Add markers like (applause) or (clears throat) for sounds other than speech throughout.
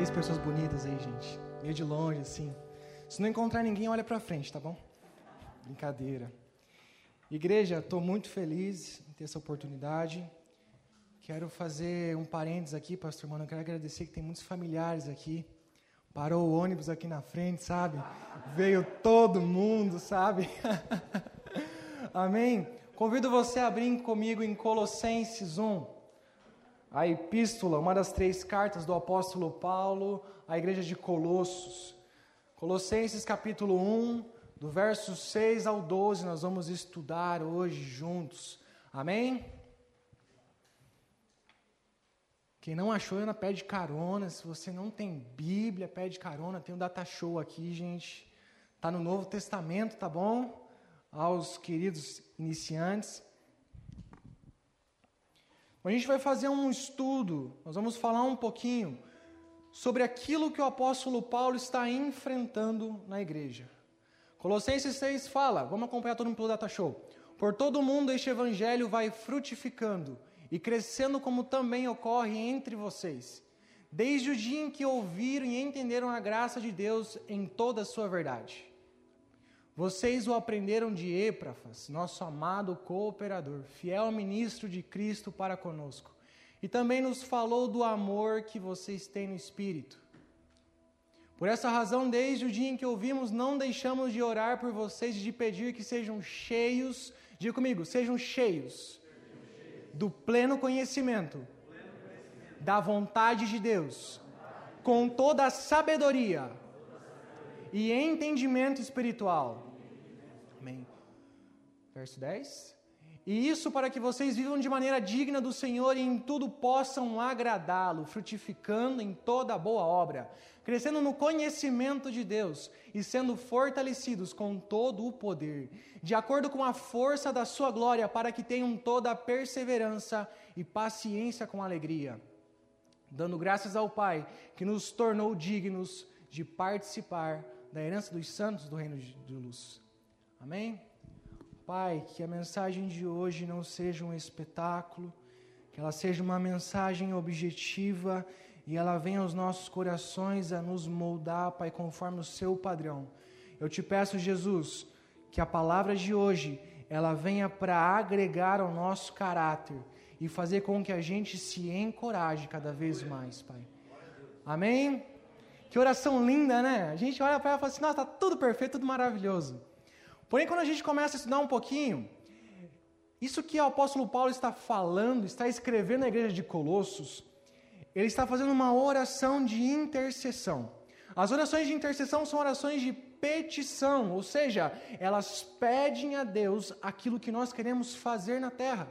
três pessoas bonitas aí, gente. Meio de longe, assim. Se não encontrar ninguém, olha para frente, tá bom? Brincadeira. Igreja, estou muito feliz em ter essa oportunidade. Quero fazer um parênteses aqui, pastor mano. Eu quero agradecer que tem muitos familiares aqui. Parou o ônibus aqui na frente, sabe? Veio todo mundo, sabe? (laughs) Amém? Convido você a abrir comigo em Colossenses 1, a epístola, uma das três cartas do apóstolo Paulo à igreja de Colossos. Colossenses capítulo 1, do verso 6 ao 12, nós vamos estudar hoje juntos. Amém? Quem não achou, ainda pede carona. Se você não tem Bíblia, pede carona. Tem um data show aqui, gente. Está no Novo Testamento, tá bom? Aos queridos iniciantes. A gente vai fazer um estudo, nós vamos falar um pouquinho sobre aquilo que o apóstolo Paulo está enfrentando na igreja. Colossenses 6 fala, vamos acompanhar todo mundo pelo data show. Por todo mundo este evangelho vai frutificando e crescendo como também ocorre entre vocês, desde o dia em que ouviram e entenderam a graça de Deus em toda a sua verdade. Vocês o aprenderam de Epráfas, nosso amado cooperador, fiel ministro de Cristo para conosco, e também nos falou do amor que vocês têm no Espírito. Por essa razão, desde o dia em que ouvimos, não deixamos de orar por vocês e de pedir que sejam cheios, diga comigo, sejam cheios do pleno conhecimento da vontade de Deus, com toda a sabedoria e entendimento espiritual. Amém. Verso 10. E isso para que vocês vivam de maneira digna do Senhor e em tudo possam agradá-lo, frutificando em toda boa obra, crescendo no conhecimento de Deus e sendo fortalecidos com todo o poder, de acordo com a força da sua glória, para que tenham toda a perseverança e paciência com alegria, dando graças ao Pai que nos tornou dignos de participar da herança dos santos do reino de luz. Amém? Pai, que a mensagem de hoje não seja um espetáculo, que ela seja uma mensagem objetiva e ela venha aos nossos corações a nos moldar, Pai, conforme o seu padrão. Eu te peço, Jesus, que a palavra de hoje ela venha para agregar ao nosso caráter e fazer com que a gente se encoraje cada vez mais, Pai. Amém? Que oração linda, né? A gente olha para ela e fala assim: nossa, está tudo perfeito, tudo maravilhoso. Porém, quando a gente começa a estudar um pouquinho, isso que o apóstolo Paulo está falando, está escrevendo na igreja de Colossos, ele está fazendo uma oração de intercessão. As orações de intercessão são orações de petição, ou seja, elas pedem a Deus aquilo que nós queremos fazer na terra.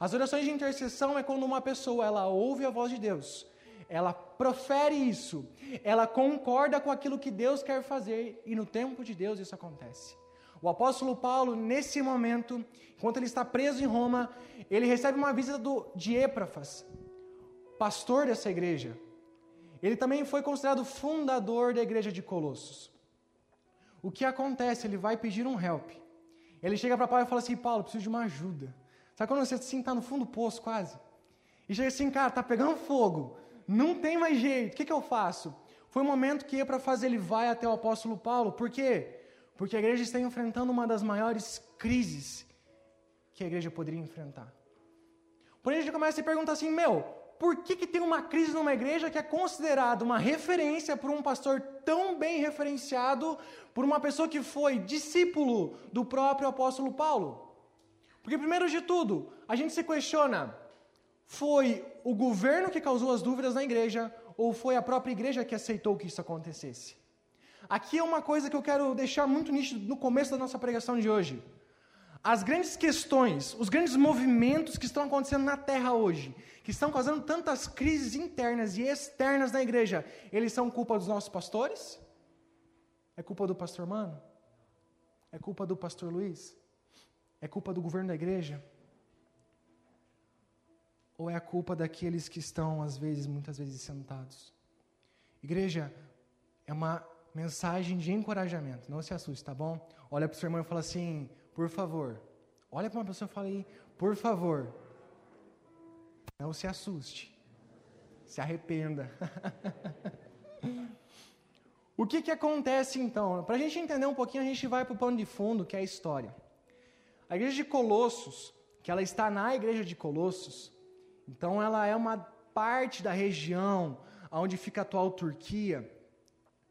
As orações de intercessão é quando uma pessoa ela ouve a voz de Deus, ela profere isso, ela concorda com aquilo que Deus quer fazer e no tempo de Deus isso acontece. O apóstolo Paulo, nesse momento, enquanto ele está preso em Roma, ele recebe uma visita do, de Epáfras, pastor dessa igreja. Ele também foi considerado fundador da igreja de Colossos. O que acontece? Ele vai pedir um help. Ele chega para Paulo e fala assim: Paulo, preciso de uma ajuda. Sabe quando você assim está no fundo do poço quase? E chega assim, cara, tá pegando fogo, não tem mais jeito, o que, que eu faço? Foi o momento que fazer ele vai até o apóstolo Paulo, por quê? Porque a igreja está enfrentando uma das maiores crises que a igreja poderia enfrentar. Porém, a gente começa a se perguntar assim: meu, por que, que tem uma crise numa igreja que é considerada uma referência por um pastor tão bem referenciado, por uma pessoa que foi discípulo do próprio apóstolo Paulo? Porque, primeiro de tudo, a gente se questiona: foi o governo que causou as dúvidas na igreja ou foi a própria igreja que aceitou que isso acontecesse? Aqui é uma coisa que eu quero deixar muito nítido no começo da nossa pregação de hoje. As grandes questões, os grandes movimentos que estão acontecendo na terra hoje, que estão causando tantas crises internas e externas na igreja, eles são culpa dos nossos pastores? É culpa do pastor Mano? É culpa do pastor Luiz? É culpa do governo da igreja? Ou é a culpa daqueles que estão, às vezes, muitas vezes, sentados? Igreja é uma mensagem de encorajamento. Não se assuste, tá bom? Olha para o seu irmão e fala assim, por favor. Olha para uma pessoa e fala aí, por favor. Não se assuste. Se arrependa. (laughs) O que, que acontece então? Para a gente entender um pouquinho, a gente vai para o pano de fundo, que é a história. A igreja de Colossos, que ela está na igreja de Colossos, então ela é uma parte da região onde fica a atual Turquia.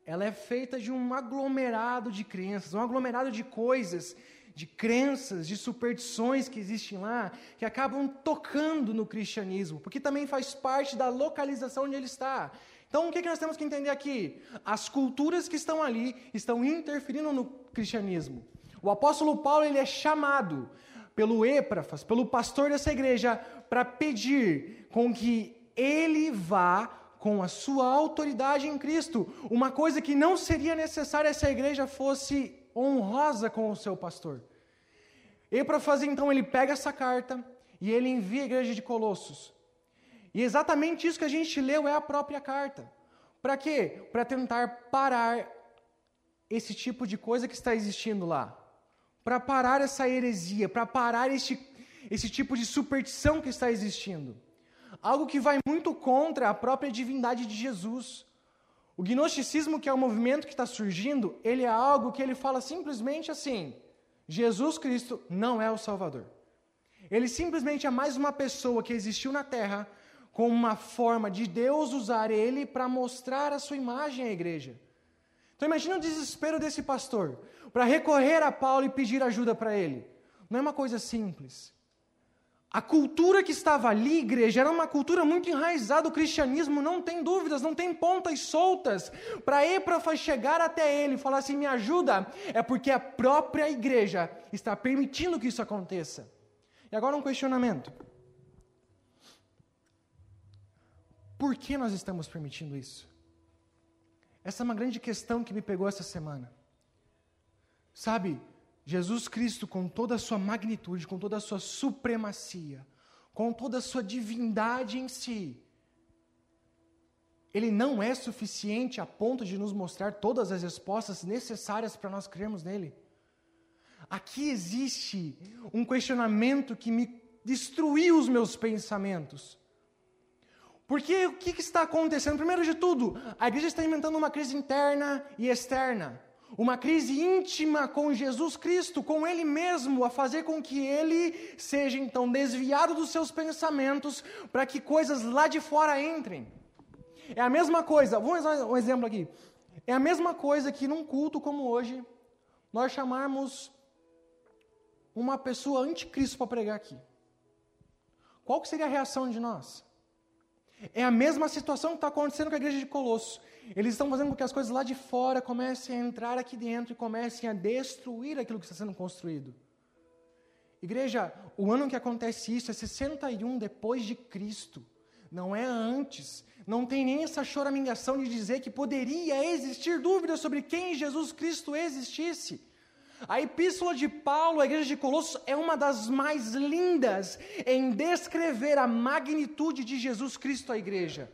Ela é feita de um aglomerado de crenças, um aglomerado de coisas, de crenças, de superstições que existem lá, que acabam tocando no cristianismo, porque também faz parte da localização onde ele está. Então, o que, nós temos que entender aqui? As culturas que estão ali estão interferindo no cristianismo. O apóstolo Paulo ele é chamado pelo Epráfas, pelo pastor dessa igreja, para pedir com que ele vá com a sua autoridade em Cristo, uma coisa que não seria necessária se a igreja fosse honrosa com o seu pastor. Epáfras então ele pega essa carta e ele envia a igreja de Colossos. E exatamente isso que a gente leu é a própria carta. Para quê? Para tentar parar esse tipo de coisa que está existindo lá. Para parar essa heresia, para parar esse, esse tipo de superstição que está existindo. Algo que vai muito contra a própria divindade de Jesus. O gnosticismo, que é o movimento que está surgindo, ele é algo que ele fala simplesmente assim: Jesus Cristo não é o Salvador. Ele simplesmente é mais uma pessoa que existiu na terra com uma forma de Deus usar ele para mostrar a sua imagem à igreja. Então imagina o desespero desse pastor para recorrer a Paulo e pedir ajuda para ele. Não é uma coisa simples. A cultura que estava ali, igreja, era uma cultura muito enraizada. O cristianismo não tem dúvidas, não tem pontas soltas. Para Éprafas chegar até ele e falar assim: me ajuda, é porque a própria igreja está permitindo que isso aconteça. E agora um questionamento. Por que nós estamos permitindo isso? Essa é uma grande questão que me pegou essa semana. Sabe, Jesus Cristo, com toda a sua magnitude, com toda a sua supremacia, com toda a sua divindade em si, ele não é suficiente a ponto de nos mostrar todas as respostas necessárias para nós crermos nele. Aqui existe um questionamento que me destruiu os meus pensamentos. Porque o que, que está acontecendo? Primeiro de tudo, a igreja está inventando uma crise interna e externa. Uma crise íntima com Jesus Cristo, com Ele mesmo, a fazer com que Ele seja então desviado dos seus pensamentos para que coisas lá de fora entrem. É a mesma coisa, vamos usar um exemplo aqui. É a mesma coisa que num culto como hoje, nós chamarmos uma pessoa anticristo para pregar aqui. Qual que seria a reação de nós? É a mesma situação que está acontecendo com a igreja de Colosso. Eles estão fazendo com que as coisas lá de fora comecem a entrar aqui dentro e comecem a destruir aquilo que está sendo construído. Igreja, o ano que acontece isso é 61 depois de Cristo, não é antes. Não tem nem essa choramingação de dizer que poderia existir dúvida sobre quem Jesus Cristo existisse. A epístola de Paulo à igreja de Colossos é uma das mais lindas em descrever a magnitude de Jesus Cristo à igreja.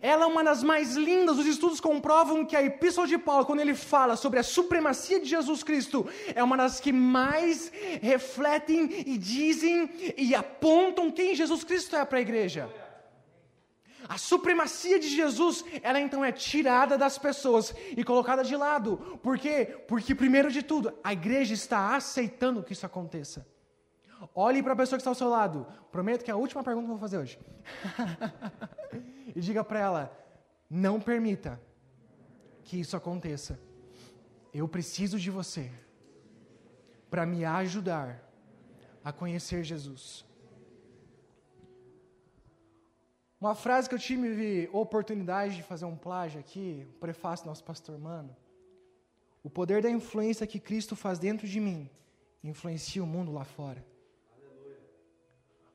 Ela é uma das mais lindas, os estudos comprovam que a epístola de Paulo, quando ele fala sobre a supremacia de Jesus Cristo, é uma das que mais refletem e dizem e apontam quem Jesus Cristo é para a igreja. A supremacia de Jesus, ela então é tirada das pessoas e colocada de lado. Por quê? Porque, primeiro de tudo, a igreja está aceitando que isso aconteça. Olhe para a pessoa que está ao seu lado. Prometo que é a última pergunta que eu vou fazer hoje. (laughs) e diga para ela: não permita que isso aconteça. Eu preciso de você para me ajudar a conhecer Jesus. Uma frase que eu tive oportunidade de fazer um plágio aqui, o prefácio do nosso pastor Mano. O poder da influência que Cristo faz dentro de mim influencia o mundo lá fora.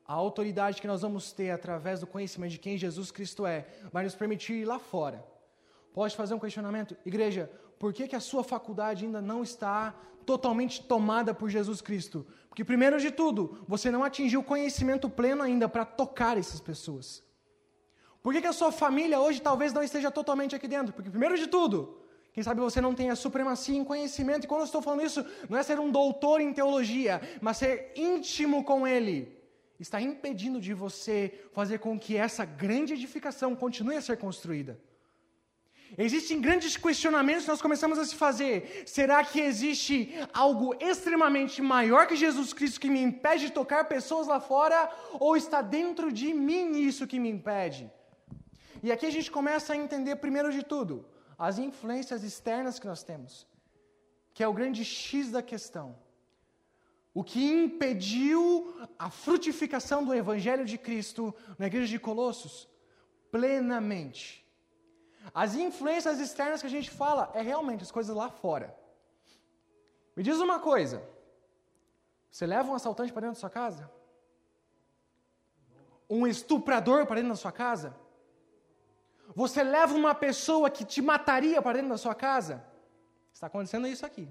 A autoridade que nós vamos ter através do conhecimento de quem Jesus Cristo é vai nos permitir ir lá fora. Pode fazer um questionamento? Igreja, por que, que a sua faculdade ainda não está totalmente tomada por Jesus Cristo? Porque, primeiro de tudo, você não atingiu o conhecimento pleno ainda para tocar essas pessoas. Por que, que a sua família hoje talvez não esteja totalmente aqui dentro? Porque, primeiro de tudo, quem sabe você não tem a supremacia em conhecimento, e quando eu estou falando isso, não é ser um doutor em teologia, mas ser íntimo com Ele está impedindo de você fazer com que essa grande edificação continue a ser construída. Existem grandes questionamentos que nós começamos a se fazer. Será que existe algo extremamente maior que Jesus Cristo que me impede de tocar pessoas lá fora? Ou está dentro de mim isso que me impede? E aqui a gente começa a entender, primeiro de tudo, as influências externas que nós temos, que é o grande X da questão. O que impediu a frutificação do Evangelho de Cristo na igreja de Colossos? Plenamente as influências externas que a gente fala é realmente as coisas lá fora. Me diz uma coisa: você leva um assaltante para dentro da sua casa? Um estuprador para dentro da sua casa? Você leva uma pessoa que te mataria para dentro da sua casa? Está acontecendo isso aqui.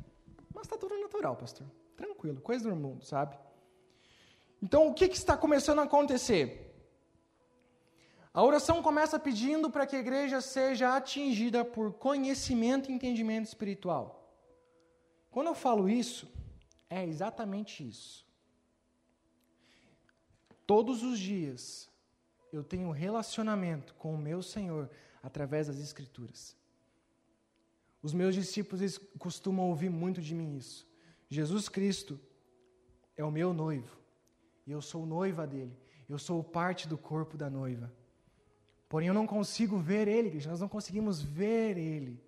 Mas está tudo natural, pastor. Tranquilo, coisa do mundo, sabe? Então, o que, que está começando a acontecer? A oração começa pedindo para que a igreja seja atingida por conhecimento e entendimento espiritual. Quando eu falo isso, é exatamente isso. Todos os dias eu tenho relacionamento com o meu Senhor através das Escrituras. Os meus discípulos costumam ouvir muito de mim isso. Jesus Cristo é o meu noivo e eu sou noiva dele. Eu sou parte do corpo da noiva. Porém, eu não consigo ver ele, nós não conseguimos ver ele.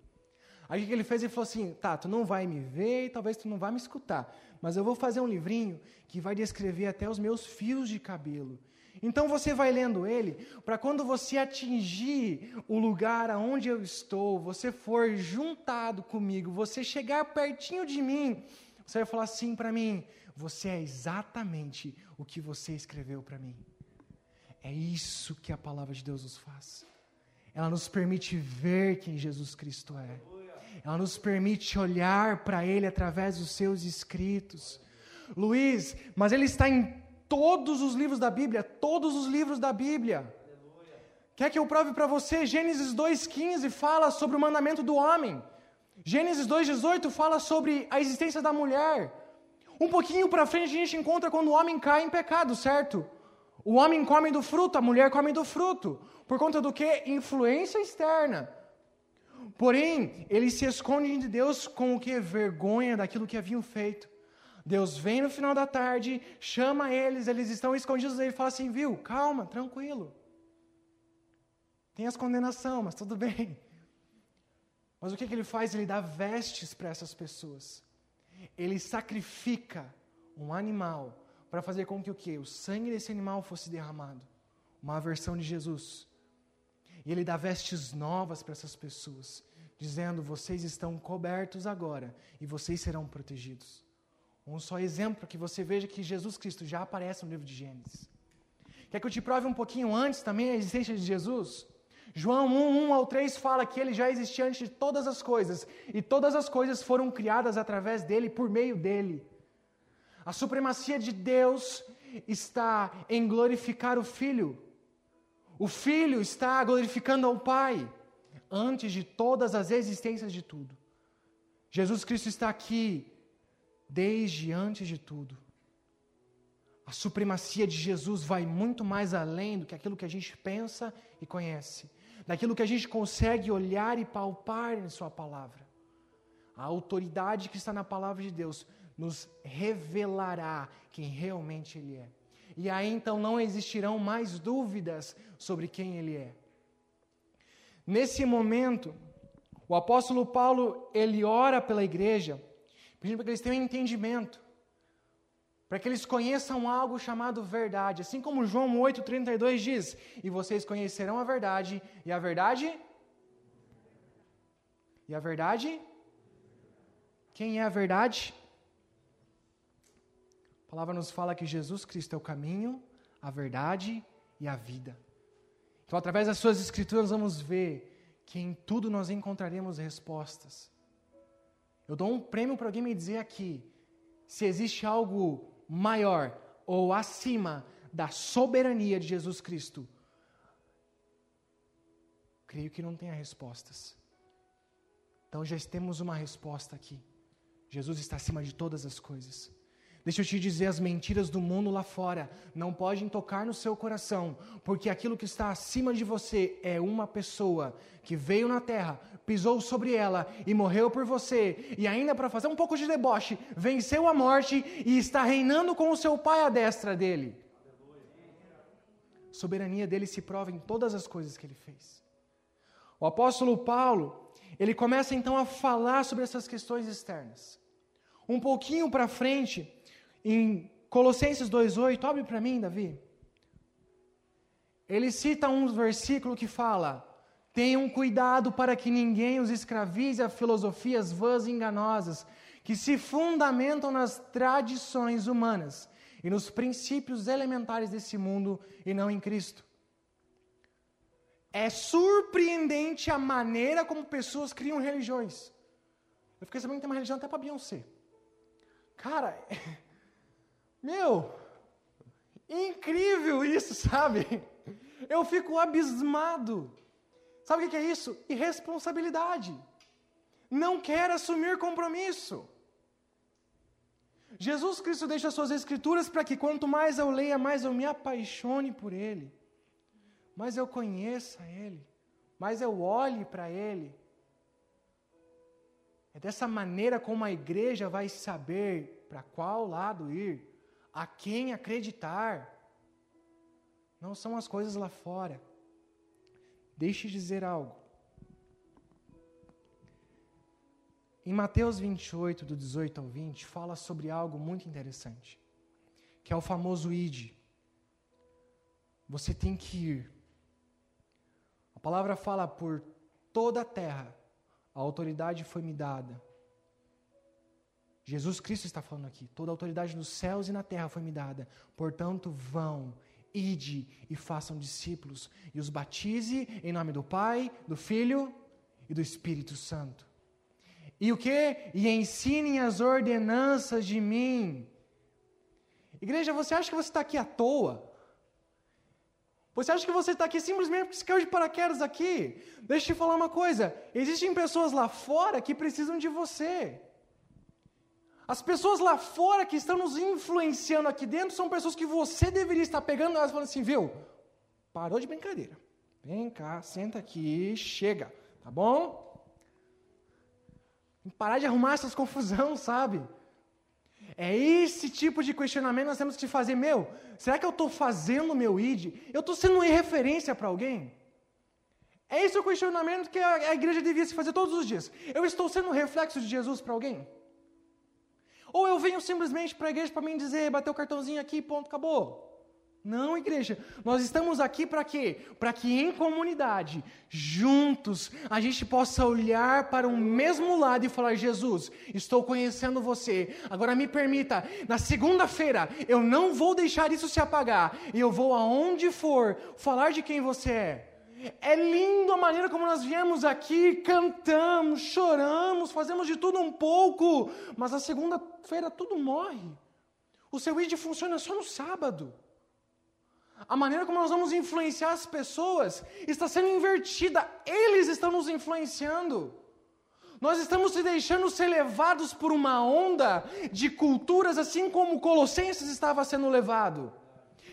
Aí o que ele fez? Ele falou assim: tá, tu não vai me ver e talvez tu não vai me escutar, mas eu vou fazer um livrinho que vai descrever até os meus fios de cabelo. Então você vai lendo ele, para quando você atingir o lugar aonde eu estou, você for juntado comigo, você chegar pertinho de mim, você vai falar assim para mim: você é exatamente o que você escreveu para mim. É isso que a palavra de Deus nos faz. Ela nos permite ver quem Jesus Cristo é. Ela nos permite olhar para Ele através dos seus escritos. Luiz, mas Ele está em todos os livros da Bíblia, todos os livros da Bíblia. Quer que eu prove para você? Gênesis 2,15 fala sobre o mandamento do homem. Gênesis 2,18 fala sobre a existência da mulher. Um pouquinho para frente a gente encontra quando o homem cai em pecado, certo? O homem come do fruto, a mulher come do fruto. Por conta do que? Influência externa. Porém, eles se escondem de Deus com o que? Vergonha daquilo que haviam feito. Deus vem no final da tarde, chama eles, eles estão escondidos, ele fala assim: viu, calma, tranquilo. Tem as condenação, mas tudo bem. Mas o que, que ele faz? Ele dá vestes para essas pessoas. Ele sacrifica um animal para fazer com que o que? O sangue desse animal fosse derramado. Uma versão de Jesus. E ele dá vestes novas para essas pessoas, dizendo: vocês estão cobertos agora e vocês serão protegidos. Um só exemplo que você veja que Jesus Cristo já aparece no livro de Gênesis. Quer que eu te prove um pouquinho antes também a existência de Jesus? João 1, 1 ao 3 fala que ele já existia antes de todas as coisas, e todas as coisas foram criadas através dele, por meio dele. A supremacia de Deus está em glorificar o Filho. O Filho está glorificando ao Pai antes de todas as existências de tudo. Jesus Cristo está aqui desde antes de tudo. A supremacia de Jesus vai muito mais além do que aquilo que a gente pensa e conhece, daquilo que a gente consegue olhar e palpar em Sua palavra. A autoridade que está na palavra de Deus nos revelará quem realmente Ele é. E aí então não existirão mais dúvidas sobre quem Ele é. Nesse momento, o apóstolo Paulo, ele ora pela igreja, pedindo para que eles tenham entendimento, para que eles conheçam algo chamado verdade. Assim como João 8,32 diz: E vocês conhecerão a verdade, e a verdade. E a verdade? Quem é a verdade? A palavra nos fala que Jesus Cristo é o caminho, a verdade e a vida. Então, através das suas escrituras, vamos ver que em tudo nós encontraremos respostas. Eu dou um prêmio para alguém me dizer aqui se existe algo maior ou acima da soberania de Jesus Cristo. Creio que não tenha respostas. Então já temos uma resposta aqui. Jesus está acima de todas as coisas. Deixa eu te dizer, as mentiras do mundo lá fora não podem tocar no seu coração, porque aquilo que está acima de você é uma pessoa que veio na terra, pisou sobre ela e morreu por você, e ainda para fazer um pouco de deboche, venceu a morte e está reinando com o seu pai à destra dele. A soberania dele se prova em todas as coisas que ele fez. O apóstolo Paulo, ele começa então a falar sobre essas questões externas. Um pouquinho para frente, em Colossenses 2,8, abre para mim, Davi. Ele cita um versículo que fala: Tenham cuidado para que ninguém os escravize a filosofias vãs e enganosas, que se fundamentam nas tradições humanas e nos princípios elementares desse mundo e não em Cristo. É surpreendente a maneira como pessoas criam religiões. Eu fiquei sabendo que tem uma religião até para Beyoncé. Cara, (laughs) Meu, incrível isso, (laughs) sabe? Eu fico abismado. Sabe o que é isso? Irresponsabilidade. Não quer assumir compromisso. Jesus Cristo deixa suas escrituras para que quanto mais eu leia, mais eu me apaixone por Ele, mais eu conheça Ele, mais eu olhe para Ele. É dessa maneira como a igreja vai saber para qual lado ir a quem acreditar. Não são as coisas lá fora. Deixe de dizer algo. Em Mateus 28, do 18 ao 20, fala sobre algo muito interessante, que é o famoso id. Você tem que ir. A palavra fala por toda a terra, a autoridade foi me dada. Jesus Cristo está falando aqui. Toda autoridade nos céus e na terra foi me dada. Portanto, vão, ide e façam discípulos e os batize em nome do Pai, do Filho e do Espírito Santo. E o que? E ensinem as ordenanças de mim. Igreja, você acha que você está aqui à toa? Você acha que você está aqui simplesmente porque você caiu de paraquedas aqui? Deixa eu te falar uma coisa: existem pessoas lá fora que precisam de você. As pessoas lá fora que estão nos influenciando aqui dentro são pessoas que você deveria estar pegando elas falando assim, viu? Parou de brincadeira. Vem cá, senta aqui, chega, tá bom? Parar de arrumar essas confusão, sabe? É esse tipo de questionamento que nós temos que fazer. Meu, será que eu estou fazendo o meu ID? Eu estou sendo referência para alguém? É esse o questionamento que a, a igreja devia se fazer todos os dias. Eu estou sendo reflexo de Jesus para alguém? Ou eu venho simplesmente para a igreja para mim dizer, bater o cartãozinho aqui, ponto, acabou. Não, igreja, nós estamos aqui para quê? Para que em comunidade, juntos, a gente possa olhar para o mesmo lado e falar: Jesus, estou conhecendo você, agora me permita, na segunda-feira, eu não vou deixar isso se apagar, e eu vou aonde for falar de quem você é. É lindo a maneira como nós viemos aqui, cantamos, choramos, fazemos de tudo um pouco, mas na segunda-feira tudo morre. O seu ID funciona só no sábado. A maneira como nós vamos influenciar as pessoas está sendo invertida, eles estão nos influenciando. Nós estamos se deixando ser levados por uma onda de culturas, assim como Colossenses estava sendo levado.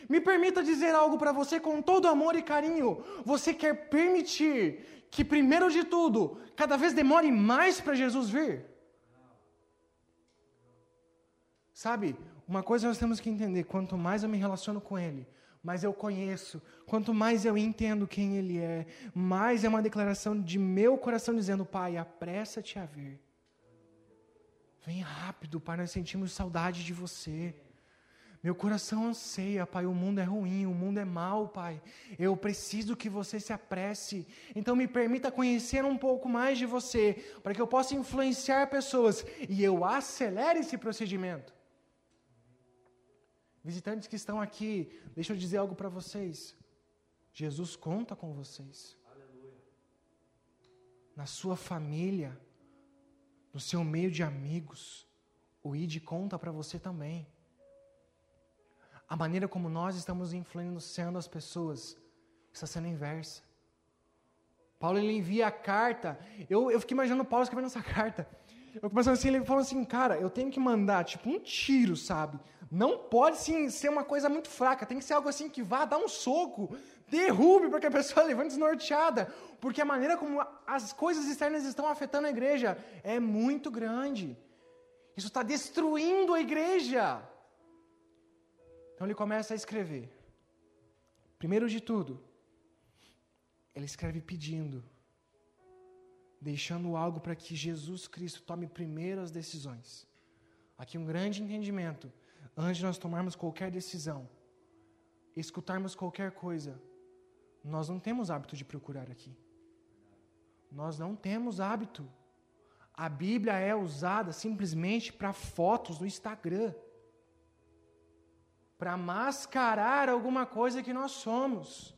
Me permita dizer algo para você com todo amor e carinho. Você quer permitir que, primeiro de tudo, cada vez demore mais para Jesus vir? Sabe, uma coisa nós temos que entender: quanto mais eu me relaciono com Ele, mais eu conheço, quanto mais eu entendo quem Ele é, mais é uma declaração de meu coração dizendo: Pai, apressa-te a vir. Vem rápido, Pai, nós sentimos saudade de você. Meu coração anseia, Pai. O mundo é ruim, o mundo é mau, Pai. Eu preciso que você se apresse. Então, me permita conhecer um pouco mais de você, para que eu possa influenciar pessoas e eu acelere esse procedimento. Visitantes que estão aqui, deixa eu dizer algo para vocês. Jesus conta com vocês. Aleluia. Na sua família, no seu meio de amigos, o ID conta para você também a maneira como nós estamos influenciando as pessoas está sendo inversa. Paulo ele envia a carta. Eu, eu fiquei imaginando Paulo escrevendo essa (laughs) carta. Eu começando assim, ele falou assim, cara, eu tenho que mandar tipo um tiro, sabe? Não pode sim ser uma coisa muito fraca, tem que ser algo assim que vá dar um soco, derrube para que a pessoa (laughs) levante desnorteada, porque a maneira como as coisas externas estão afetando a igreja é muito grande. Isso está destruindo a igreja. Então ele começa a escrever. Primeiro de tudo, ele escreve pedindo deixando algo para que Jesus Cristo tome primeiro as decisões. Aqui um grande entendimento. Antes de nós tomarmos qualquer decisão, escutarmos qualquer coisa, nós não temos hábito de procurar aqui. Nós não temos hábito. A Bíblia é usada simplesmente para fotos no Instagram para mascarar alguma coisa que nós somos.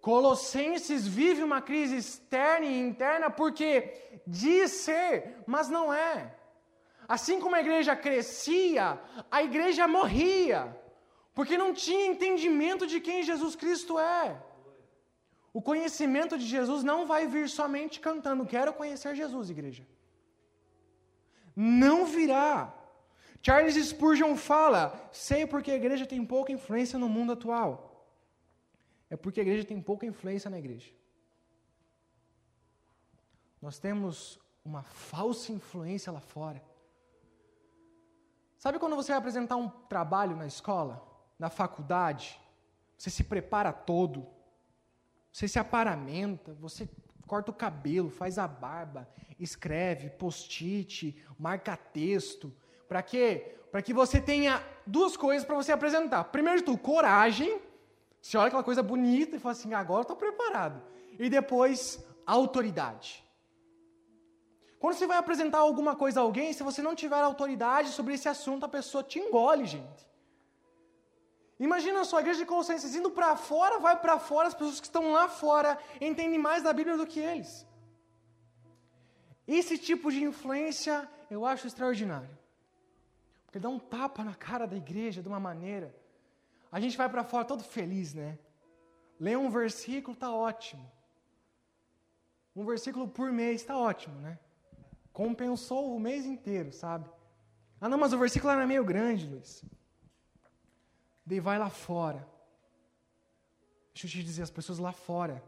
Colossenses vive uma crise externa e interna porque diz ser, mas não é. Assim como a igreja crescia, a igreja morria, porque não tinha entendimento de quem Jesus Cristo é. O conhecimento de Jesus não vai vir somente cantando, quero conhecer Jesus, igreja. Não virá. Charles Spurgeon fala: sei porque a igreja tem pouca influência no mundo atual é porque a igreja tem pouca influência na igreja. Nós temos uma falsa influência lá fora. Sabe quando você vai apresentar um trabalho na escola, na faculdade, você se prepara todo, você se aparamenta, você corta o cabelo, faz a barba, escreve, post-it, marca texto. Para quê? Para que você tenha duas coisas para você apresentar. Primeiro de tudo, coragem você olha aquela coisa bonita e fala assim: agora estou preparado. E depois, autoridade. Quando você vai apresentar alguma coisa a alguém, se você não tiver autoridade sobre esse assunto, a pessoa te engole, gente. Imagina só, a igreja de Colossenses indo para fora, vai para fora, as pessoas que estão lá fora entendem mais da Bíblia do que eles. Esse tipo de influência eu acho extraordinário. Porque dá um tapa na cara da igreja de uma maneira a gente vai para fora todo feliz, né? Lê um versículo, tá ótimo. Um versículo por mês, tá ótimo, né? Compensou o mês inteiro, sabe? Ah, não, mas o versículo era meio grande, Luiz. Daí vai lá fora. Deixa eu te dizer, as pessoas lá fora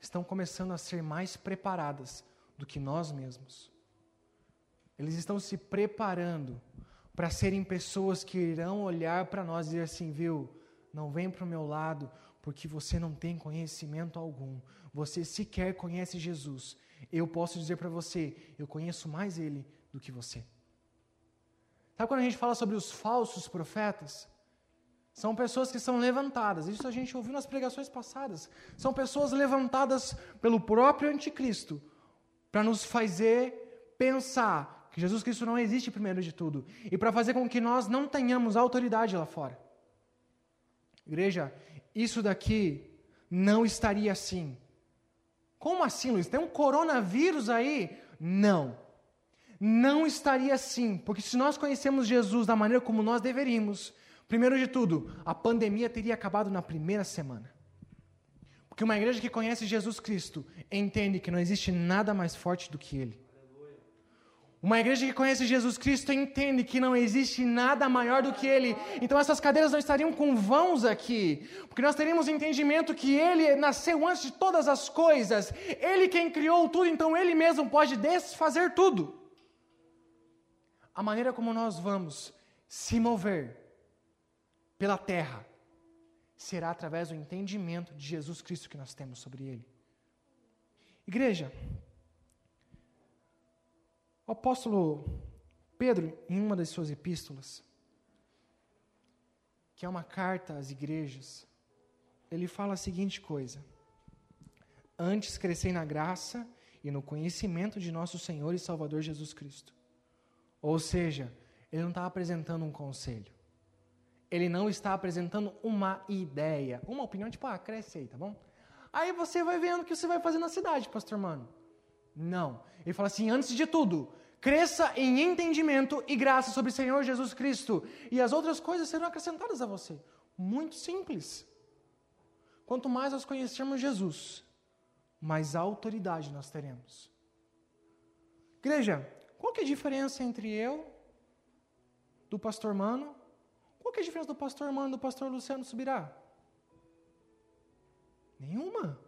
estão começando a ser mais preparadas do que nós mesmos. Eles estão se preparando para serem pessoas que irão olhar para nós e dizer assim, viu? Não vem para o meu lado, porque você não tem conhecimento algum. Você sequer conhece Jesus. Eu posso dizer para você, eu conheço mais Ele do que você. Sabe quando a gente fala sobre os falsos profetas? São pessoas que são levantadas, isso a gente ouviu nas pregações passadas. São pessoas levantadas pelo próprio anticristo para nos fazer pensar que Jesus Cristo não existe primeiro de tudo e para fazer com que nós não tenhamos autoridade lá fora. Igreja, isso daqui não estaria assim. Como assim, Luiz? Tem um coronavírus aí? Não. Não estaria assim, porque se nós conhecemos Jesus da maneira como nós deveríamos, primeiro de tudo, a pandemia teria acabado na primeira semana. Porque uma igreja que conhece Jesus Cristo entende que não existe nada mais forte do que Ele. Uma igreja que conhece Jesus Cristo entende que não existe nada maior do que Ele. Então essas cadeiras não estariam com vãos aqui, porque nós teríamos entendimento que Ele nasceu antes de todas as coisas. Ele quem criou tudo, então Ele mesmo pode desfazer tudo. A maneira como nós vamos se mover pela terra será através do entendimento de Jesus Cristo que nós temos sobre Ele. Igreja, o apóstolo Pedro, em uma das suas epístolas, que é uma carta às igrejas, ele fala a seguinte coisa: Antes crescei na graça e no conhecimento de nosso Senhor e Salvador Jesus Cristo. Ou seja, ele não está apresentando um conselho. Ele não está apresentando uma ideia, uma opinião, tipo, ah, cresce aí, tá bom? Aí você vai vendo o que você vai fazer na cidade, pastor mano. Não. Ele fala assim: antes de tudo, cresça em entendimento e graça sobre o Senhor Jesus Cristo, e as outras coisas serão acrescentadas a você. Muito simples. Quanto mais nós conhecermos Jesus, mais autoridade nós teremos. Igreja, qual que é a diferença entre eu, do pastor Mano? Qual que é a diferença do pastor Mano e do pastor Luciano Subirá? Nenhuma.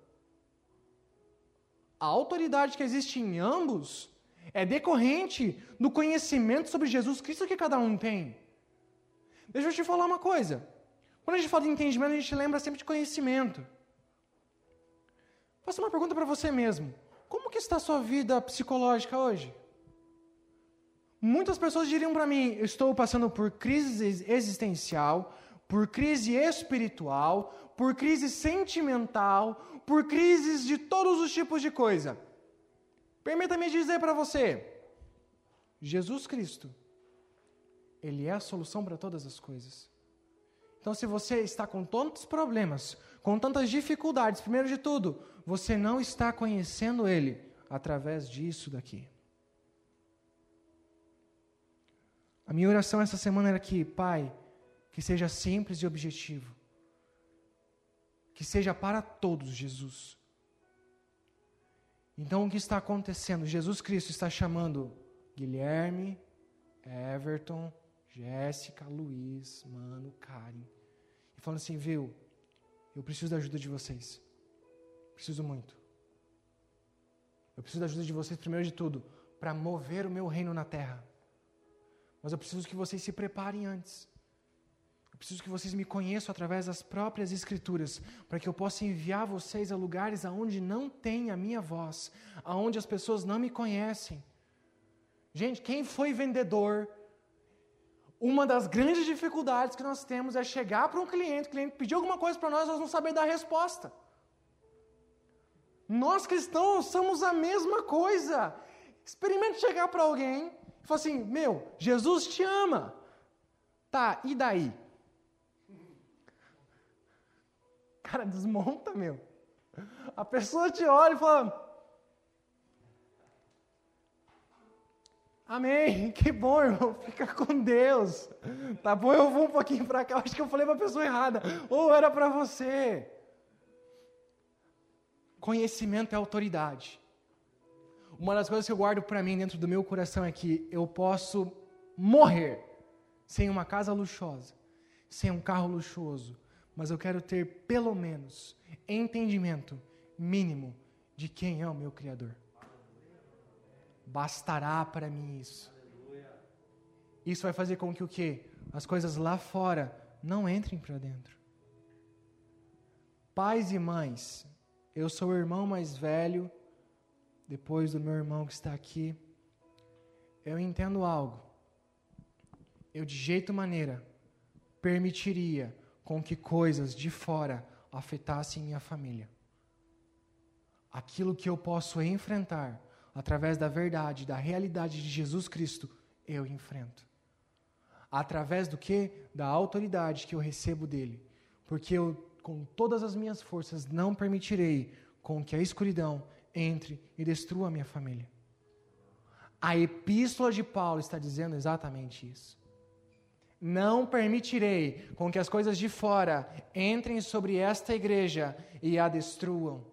A autoridade que existe em ambos é decorrente do conhecimento sobre Jesus Cristo que cada um tem. Deixa eu te falar uma coisa. Quando a gente fala de entendimento, a gente lembra sempre de conhecimento. Faça uma pergunta para você mesmo. Como que está a sua vida psicológica hoje? Muitas pessoas diriam para mim: estou passando por crise existencial, por crise espiritual, por crise sentimental, por crises de todos os tipos de coisa. Permita-me dizer para você: Jesus Cristo, Ele é a solução para todas as coisas. Então, se você está com tantos problemas, com tantas dificuldades, primeiro de tudo, você não está conhecendo Ele através disso daqui. A minha oração essa semana era que, Pai, que seja simples e objetivo. Que seja para todos, Jesus. Então, o que está acontecendo? Jesus Cristo está chamando Guilherme, Everton, Jéssica, Luiz, Mano, Karen. E falando assim, viu, eu preciso da ajuda de vocês. Preciso muito. Eu preciso da ajuda de vocês, primeiro de tudo, para mover o meu reino na terra. Mas eu preciso que vocês se preparem antes. Preciso que vocês me conheçam através das próprias Escrituras, para que eu possa enviar vocês a lugares aonde não tem a minha voz, aonde as pessoas não me conhecem. Gente, quem foi vendedor? Uma das grandes dificuldades que nós temos é chegar para um cliente, o cliente pedir alguma coisa para nós, nós não saber dar resposta. Nós cristãos somos a mesma coisa. Experimente chegar para alguém Falou assim: Meu, Jesus te ama. Tá, e daí? Cara, desmonta, meu. A pessoa te olha e fala: Amém, que bom, irmão, fica com Deus. Tá bom, eu vou um pouquinho para cá. Acho que eu falei para pessoa errada. Ou era para você. Conhecimento é autoridade. Uma das coisas que eu guardo para mim dentro do meu coração é que eu posso morrer sem uma casa luxuosa, sem um carro luxuoso, mas eu quero ter pelo menos entendimento mínimo de quem é o meu Criador. Bastará para mim isso. Isso vai fazer com que o que? As coisas lá fora não entrem para dentro. Pais e mães, eu sou o irmão mais velho depois do meu irmão que está aqui, eu entendo algo. Eu, de jeito maneira, permitiria com que coisas de fora afetassem minha família. Aquilo que eu posso enfrentar através da verdade, da realidade de Jesus Cristo, eu enfrento. Através do que? Da autoridade que eu recebo dele. Porque eu, com todas as minhas forças, não permitirei com que a escuridão entre e destrua a minha família. A epístola de Paulo está dizendo exatamente isso. Não permitirei com que as coisas de fora entrem sobre esta igreja e a destruam.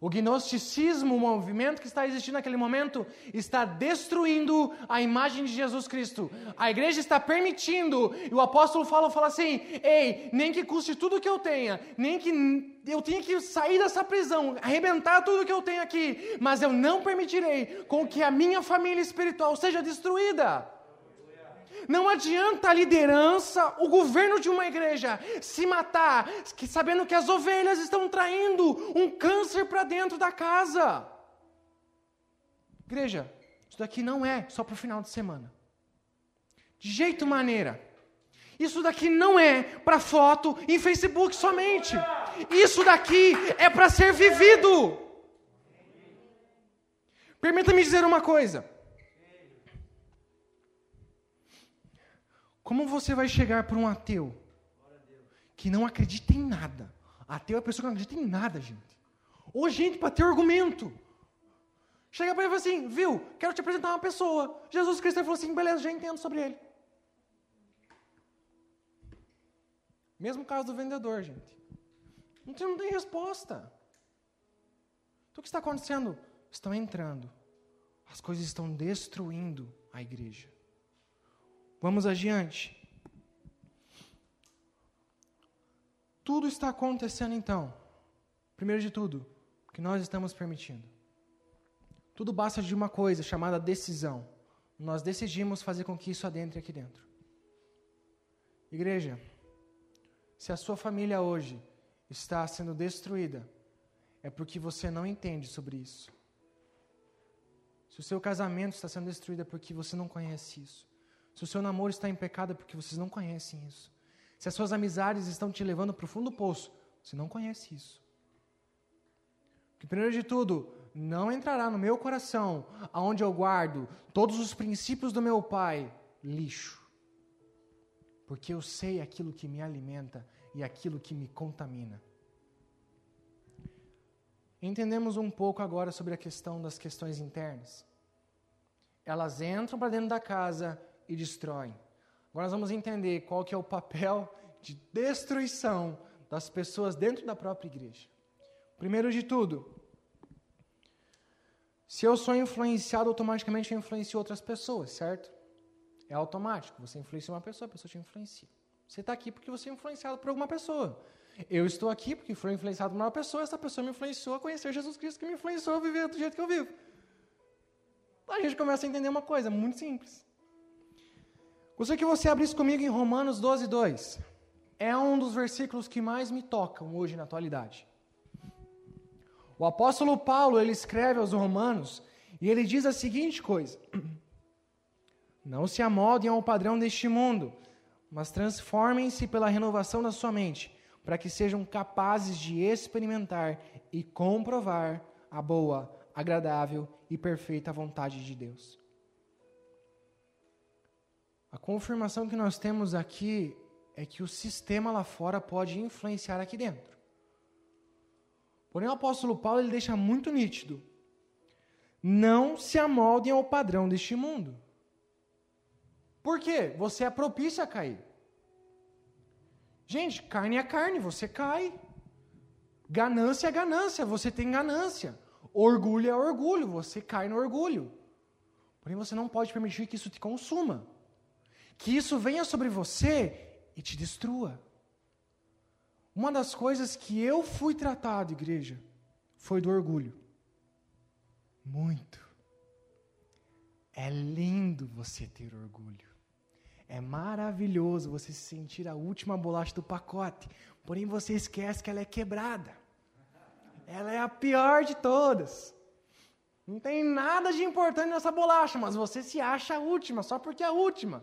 O gnosticismo, o movimento que está existindo naquele momento, está destruindo a imagem de Jesus Cristo. A igreja está permitindo, e o apóstolo fala, fala assim: ei, nem que custe tudo que eu tenha, nem que eu tenha que sair dessa prisão, arrebentar tudo que eu tenho aqui, mas eu não permitirei com que a minha família espiritual seja destruída. Não adianta a liderança, o governo de uma igreja se matar, sabendo que as ovelhas estão traindo um câncer para dentro da casa. Igreja, isso daqui não é só para o final de semana. De jeito maneira. Isso daqui não é para foto em Facebook somente. Isso daqui é para ser vivido. Permita-me dizer uma coisa. Como você vai chegar para um ateu que não acredita em nada? Ateu é a pessoa que não acredita em nada, gente. Ou gente para ter argumento. Chega para ele e fala assim, viu, quero te apresentar uma pessoa. Jesus Cristo falou assim, beleza, já entendo sobre ele. Mesmo caso do vendedor, gente. Não tem, não tem resposta. Então o que está acontecendo? Estão entrando As coisas estão destruindo a igreja. Vamos adiante. Tudo está acontecendo então. Primeiro de tudo, que nós estamos permitindo. Tudo basta de uma coisa chamada decisão. Nós decidimos fazer com que isso adentre aqui dentro. Igreja, se a sua família hoje está sendo destruída, é porque você não entende sobre isso. Se o seu casamento está sendo destruído, é porque você não conhece isso. Se o seu namoro está em pecado, é porque vocês não conhecem isso. Se as suas amizades estão te levando para o fundo do poço, você não conhece isso. Que primeiro de tudo, não entrará no meu coração, aonde eu guardo todos os princípios do meu Pai, lixo. Porque eu sei aquilo que me alimenta e aquilo que me contamina. Entendemos um pouco agora sobre a questão das questões internas. Elas entram para dentro da casa e destroem. Agora nós vamos entender qual que é o papel de destruição das pessoas dentro da própria igreja. Primeiro de tudo, se eu sou influenciado, automaticamente eu influencio outras pessoas, certo? É automático. Você influencia uma pessoa, a pessoa te influencia. Você está aqui porque você é influenciado por alguma pessoa. Eu estou aqui porque fui influenciado por uma pessoa, essa pessoa me influenciou a conhecer Jesus Cristo, que me influenciou a viver do jeito que eu vivo. A gente começa a entender uma coisa muito simples. Gostaria que você abrisse comigo em Romanos 12, 2. É um dos versículos que mais me tocam hoje na atualidade. O apóstolo Paulo, ele escreve aos romanos e ele diz a seguinte coisa: (clears throat) Não se amoldem ao padrão deste mundo, mas transformem-se pela renovação da sua mente, para que sejam capazes de experimentar e comprovar a boa, agradável e perfeita vontade de Deus. A confirmação que nós temos aqui é que o sistema lá fora pode influenciar aqui dentro. Porém, o apóstolo Paulo ele deixa muito nítido: não se amoldem ao padrão deste mundo. Por quê? Você é propício a cair. Gente, carne é carne, você cai. Ganância é ganância, você tem ganância. Orgulho é orgulho, você cai no orgulho. Porém, você não pode permitir que isso te consuma. Que isso venha sobre você e te destrua. Uma das coisas que eu fui tratado, igreja, foi do orgulho. Muito. É lindo você ter orgulho. É maravilhoso você se sentir a última bolacha do pacote, porém você esquece que ela é quebrada. Ela é a pior de todas. Não tem nada de importante nessa bolacha, mas você se acha a última só porque é a última.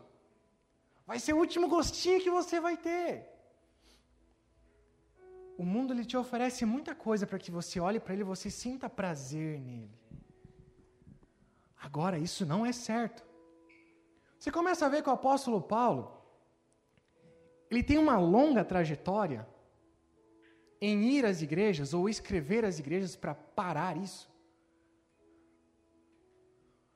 Vai ser o último gostinho que você vai ter. O mundo ele te oferece muita coisa para que você olhe para ele e você sinta prazer nele. Agora, isso não é certo. Você começa a ver que o apóstolo Paulo, ele tem uma longa trajetória em ir às igrejas ou escrever às igrejas para parar isso.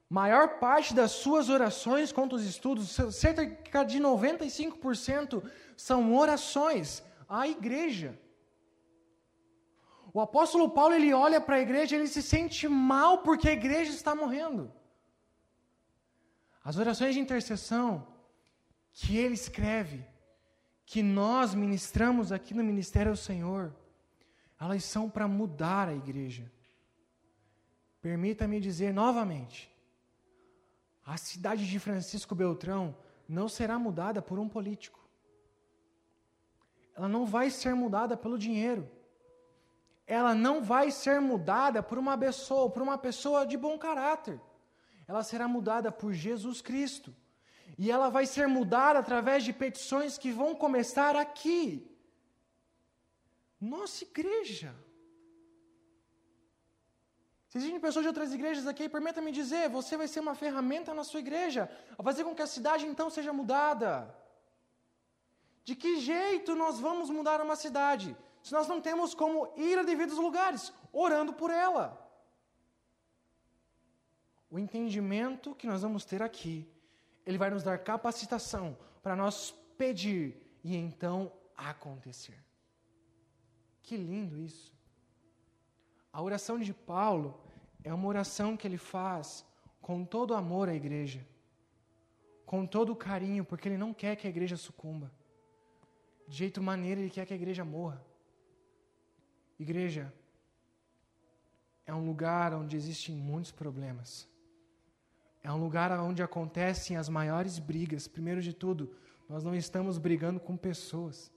Maior parte das suas orações contra os estudos, cerca de 95%, são orações à igreja. O apóstolo Paulo ele olha para a igreja ele se sente mal porque a igreja está morrendo. As orações de intercessão que ele escreve, que nós ministramos aqui no Ministério do Senhor, elas são para mudar a igreja. Permita-me dizer novamente: a cidade de Francisco Beltrão não será mudada por um político. Ela não vai ser mudada pelo dinheiro ela não vai ser mudada por uma pessoa, por uma pessoa de bom caráter. Ela será mudada por Jesus Cristo. E ela vai ser mudada através de petições que vão começar aqui. Nossa igreja. Se existem pessoas de outras igrejas aqui, permita-me dizer, você vai ser uma ferramenta na sua igreja, a fazer com que a cidade então seja mudada. De que jeito nós vamos mudar uma cidade? se nós não temos como ir a devidos lugares, orando por ela? O entendimento que nós vamos ter aqui, ele vai nos dar capacitação para nós pedir e então acontecer. Que lindo isso. A oração de Paulo é uma oração que ele faz com todo amor à igreja, com todo carinho, porque ele não quer que a igreja sucumba. De jeito maneira, ele quer que a igreja morra. Igreja é um lugar onde existem muitos problemas. É um lugar onde acontecem as maiores brigas. Primeiro de tudo, nós não estamos brigando com pessoas.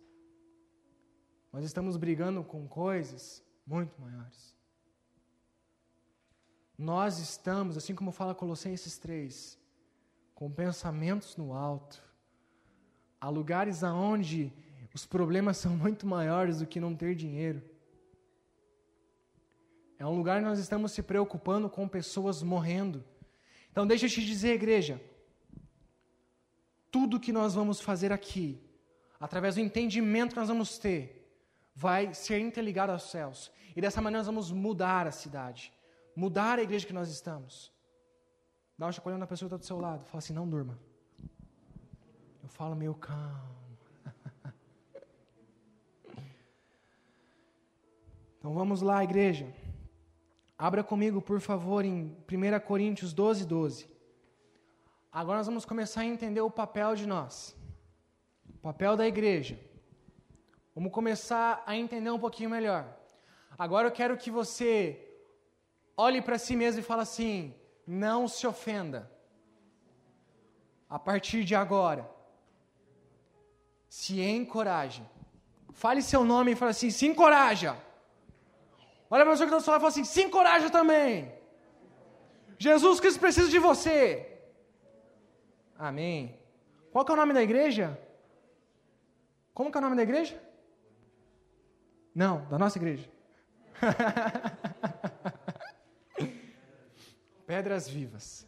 Nós estamos brigando com coisas muito maiores. Nós estamos, assim como fala Colossenses 3, com pensamentos no alto. Há lugares aonde os problemas são muito maiores do que não ter dinheiro. É um lugar onde nós estamos se preocupando com pessoas morrendo. Então, deixa eu te dizer, igreja, tudo que nós vamos fazer aqui, através do entendimento que nós vamos ter, vai ser interligado aos céus. E dessa maneira nós vamos mudar a cidade, mudar a igreja que nós estamos. Dá uma chacoalhada na pessoa que está do seu lado, fala assim: não durma. Eu falo meio calmo. (laughs) então vamos lá, igreja. Abra comigo, por favor, em 1 Coríntios 12, 12. Agora nós vamos começar a entender o papel de nós, o papel da igreja. Vamos começar a entender um pouquinho melhor. Agora eu quero que você olhe para si mesmo e fale assim: não se ofenda. A partir de agora, se encoraje. Fale seu nome e fale assim: se encoraja. Olha para a pessoa que está do seu lado e fala assim: se encoraja também. Jesus Cristo precisa de você. Amém. Qual é o nome da igreja? Como é o nome da igreja? Não, da nossa igreja. (laughs) Pedras vivas.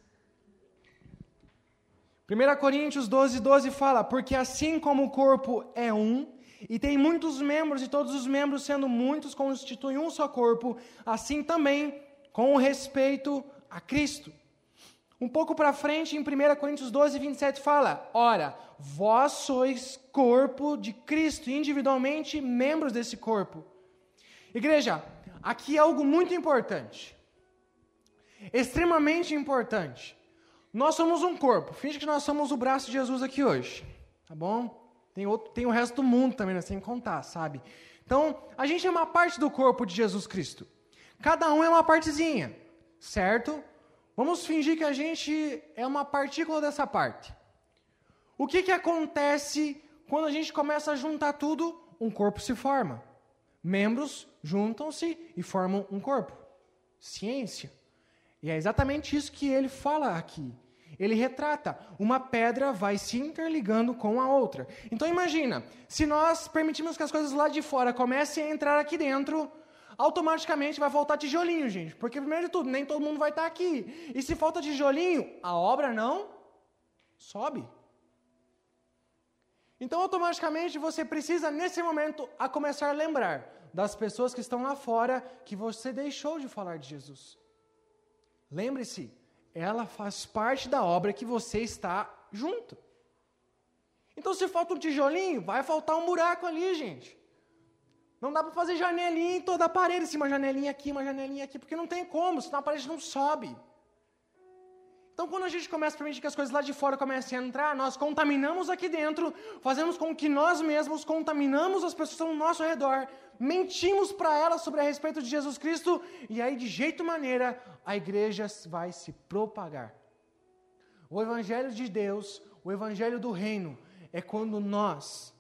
1 Coríntios 12, 12 fala: Porque assim como o corpo é um, e tem muitos membros, e todos os membros, sendo muitos, constituem um só corpo, assim também com respeito a Cristo. Um pouco para frente, em 1 Coríntios 12, 27, fala: Ora, vós sois corpo de Cristo, individualmente membros desse corpo. Igreja, aqui é algo muito importante. Extremamente importante. Nós somos um corpo. Finge que nós somos o braço de Jesus aqui hoje. Tá bom? Tem, outro, tem o resto do mundo também, né? sem contar, sabe? Então, a gente é uma parte do corpo de Jesus Cristo. Cada um é uma partezinha, certo? Vamos fingir que a gente é uma partícula dessa parte. O que, que acontece quando a gente começa a juntar tudo? Um corpo se forma. Membros juntam-se e formam um corpo. Ciência. E é exatamente isso que ele fala aqui. Ele retrata, uma pedra vai se interligando com a outra. Então imagina, se nós permitirmos que as coisas lá de fora comecem a entrar aqui dentro, automaticamente vai faltar tijolinho, gente. Porque primeiro de tudo, nem todo mundo vai estar aqui. E se falta tijolinho, a obra não sobe. Então automaticamente você precisa nesse momento a começar a lembrar das pessoas que estão lá fora que você deixou de falar de Jesus. Lembre-se, ela faz parte da obra que você está junto. Então, se falta um tijolinho, vai faltar um buraco ali, gente. Não dá para fazer janelinha em toda a parede, assim, uma janelinha aqui, uma janelinha aqui, porque não tem como, senão a parede não sobe. Então, quando a gente começa a permitir que as coisas lá de fora comecem a entrar, nós contaminamos aqui dentro, fazemos com que nós mesmos contaminamos as pessoas ao nosso redor, mentimos para elas sobre a respeito de Jesus Cristo, e aí, de jeito maneira, a igreja vai se propagar. O Evangelho de Deus, o Evangelho do Reino, é quando nós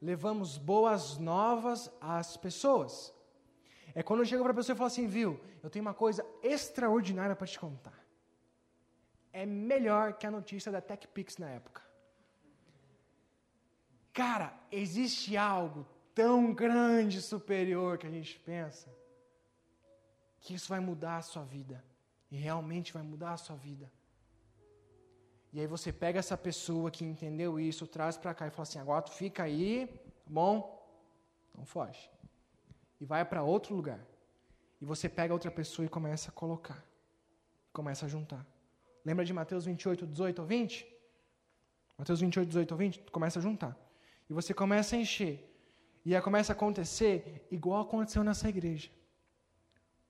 levamos boas novas às pessoas. É quando eu chego para a pessoa e falo assim, viu, eu tenho uma coisa extraordinária para te contar é melhor que a notícia da TechPix na época. Cara, existe algo tão grande, superior que a gente pensa, que isso vai mudar a sua vida. E realmente vai mudar a sua vida. E aí você pega essa pessoa que entendeu isso, traz para cá e fala assim: agora tu fica aí, tá bom? Não foge. E vai para outro lugar. E você pega outra pessoa e começa a colocar. Começa a juntar. Lembra de Mateus 28, 18 ao 20? Mateus 28, 18 ao 20, tu começa a juntar. E você começa a encher. E aí começa a acontecer igual aconteceu nessa igreja.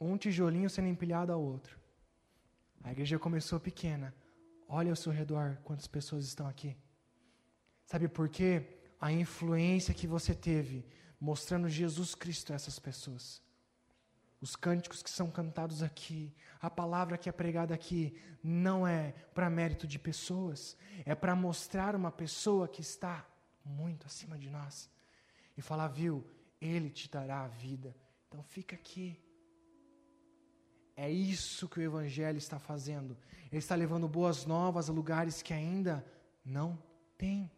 Um tijolinho sendo empilhado ao outro. A igreja começou pequena. Olha ao seu redor quantas pessoas estão aqui. Sabe por quê? A influência que você teve mostrando Jesus Cristo a essas pessoas. Os cânticos que são cantados aqui, a palavra que é pregada aqui, não é para mérito de pessoas, é para mostrar uma pessoa que está muito acima de nós e falar, viu, Ele te dará a vida. Então fica aqui. É isso que o Evangelho está fazendo. Ele está levando boas novas a lugares que ainda não tem.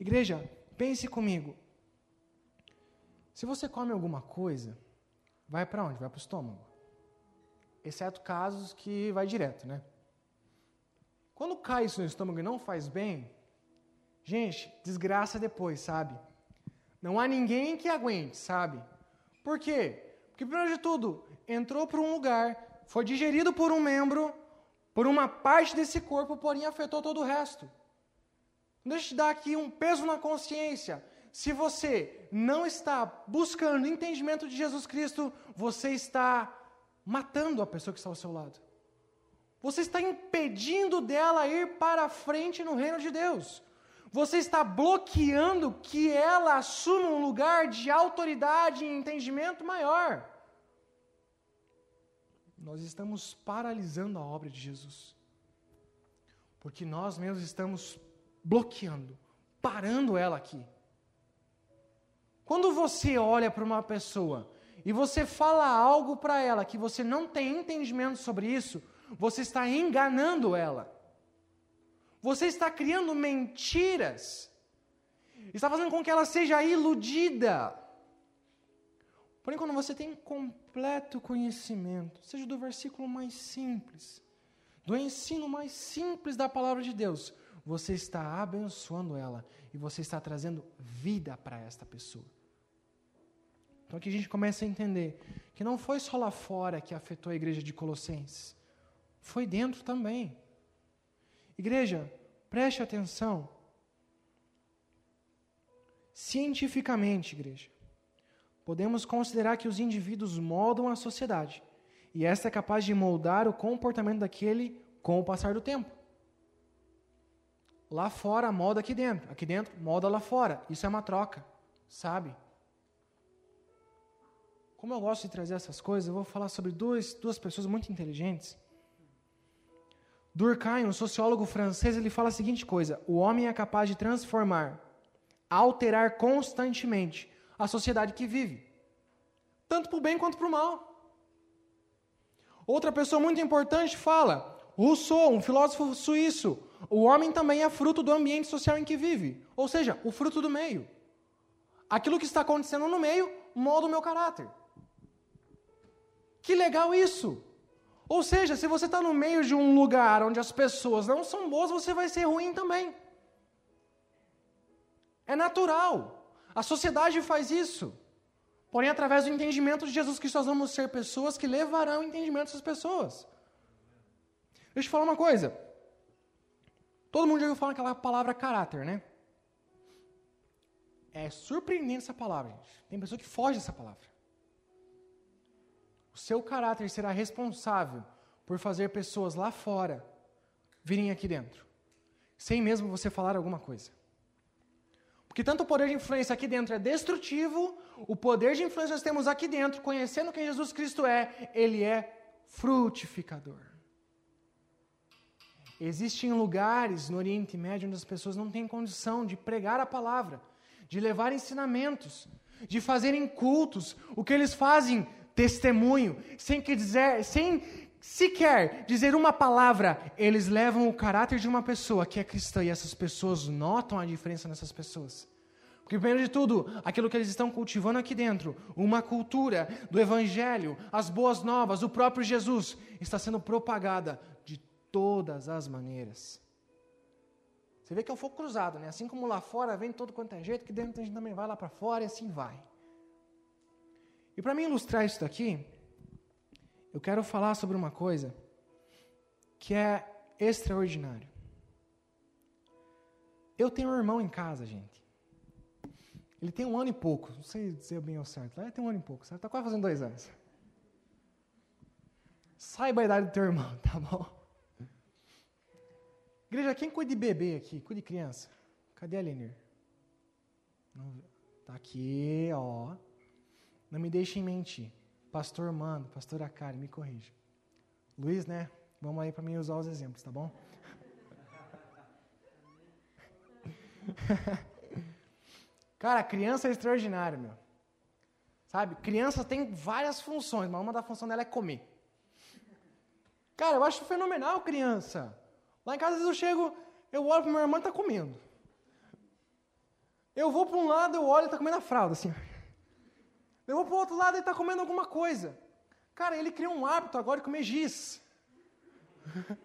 Igreja, pense comigo. Se você come alguma coisa, vai para onde? Vai para o estômago. Exceto casos que vai direto, né? Quando cai isso no estômago e não faz bem, gente, desgraça depois, sabe? Não há ninguém que aguente, sabe? Por quê? Porque, primeiro de tudo, entrou por um lugar, foi digerido por um membro, por uma parte desse corpo, porém afetou todo o resto. Deixa eu te dar aqui um peso na consciência. Se você não está buscando entendimento de Jesus Cristo, você está matando a pessoa que está ao seu lado. Você está impedindo dela ir para frente no reino de Deus. Você está bloqueando que ela assuma um lugar de autoridade e entendimento maior. Nós estamos paralisando a obra de Jesus. Porque nós mesmos estamos bloqueando, parando ela aqui. Quando você olha para uma pessoa e você fala algo para ela que você não tem entendimento sobre isso, você está enganando ela. Você está criando mentiras. Está fazendo com que ela seja iludida. Porém, quando você tem completo conhecimento, seja do versículo mais simples, do ensino mais simples da palavra de Deus, você está abençoando ela e você está trazendo vida para esta pessoa. Então aqui a gente começa a entender que não foi só lá fora que afetou a igreja de Colossenses, foi dentro também. Igreja, preste atenção. Cientificamente, igreja, podemos considerar que os indivíduos moldam a sociedade, e esta é capaz de moldar o comportamento daquele com o passar do tempo. Lá fora molda aqui dentro, aqui dentro molda lá fora. Isso é uma troca, sabe? Como eu gosto de trazer essas coisas, eu vou falar sobre duas, duas pessoas muito inteligentes. Durkheim, um sociólogo francês, ele fala a seguinte coisa: o homem é capaz de transformar, alterar constantemente a sociedade que vive, tanto para o bem quanto para o mal. Outra pessoa muito importante fala, Rousseau, um filósofo suíço, o homem também é fruto do ambiente social em que vive, ou seja, o fruto do meio. Aquilo que está acontecendo no meio molda o meu caráter. Que legal isso! Ou seja, se você está no meio de um lugar onde as pessoas não são boas, você vai ser ruim também. É natural. A sociedade faz isso. Porém, através do entendimento de Jesus Cristo, nós vamos ser pessoas que levarão o entendimento dessas pessoas. Deixa eu te falar uma coisa. Todo mundo já ouviu falar aquela palavra caráter, né? É surpreendente essa palavra, gente. Tem pessoa que foge dessa palavra. Seu caráter será responsável por fazer pessoas lá fora virem aqui dentro, sem mesmo você falar alguma coisa. Porque tanto o poder de influência aqui dentro é destrutivo, o poder de influência que nós temos aqui dentro, conhecendo quem Jesus Cristo é, ele é frutificador. Existem lugares no Oriente Médio onde as pessoas não têm condição de pregar a palavra, de levar ensinamentos, de fazerem cultos. O que eles fazem? Testemunho, sem, que dizer, sem sequer dizer uma palavra, eles levam o caráter de uma pessoa que é cristã e essas pessoas notam a diferença nessas pessoas. Porque, primeiro de tudo, aquilo que eles estão cultivando aqui dentro, uma cultura do Evangelho, as boas novas, o próprio Jesus, está sendo propagada de todas as maneiras. Você vê que é um fogo cruzado, né? Assim como lá fora vem todo quanto é jeito, que dentro a gente também vai lá para fora e assim vai. E para me ilustrar isso daqui, eu quero falar sobre uma coisa que é extraordinário. Eu tenho um irmão em casa, gente. Ele tem um ano e pouco, não sei dizer bem ao certo. Ele tem um ano e pouco, certo? Está quase fazendo dois anos. saiba a idade do teu irmão, (laughs) tá bom? Igreja, quem cuida de bebê aqui? Cuida de criança? Cadê a Lenir? Tá aqui, ó. Não me deixem mentir. Pastor Mando, pastora Karen, me corrija. Luiz, né? Vamos aí para mim usar os exemplos, tá bom? (laughs) Cara, criança é extraordinário, meu. Sabe? Criança tem várias funções, mas uma da função dela é comer. Cara, eu acho fenomenal criança. Lá em casa, às vezes eu chego, eu olho para minha irmã e está comendo. Eu vou para um lado, eu olho e está comendo a fralda, assim. Eu vou para o outro lado e está comendo alguma coisa. Cara, ele criou um hábito agora de comer giz. (laughs)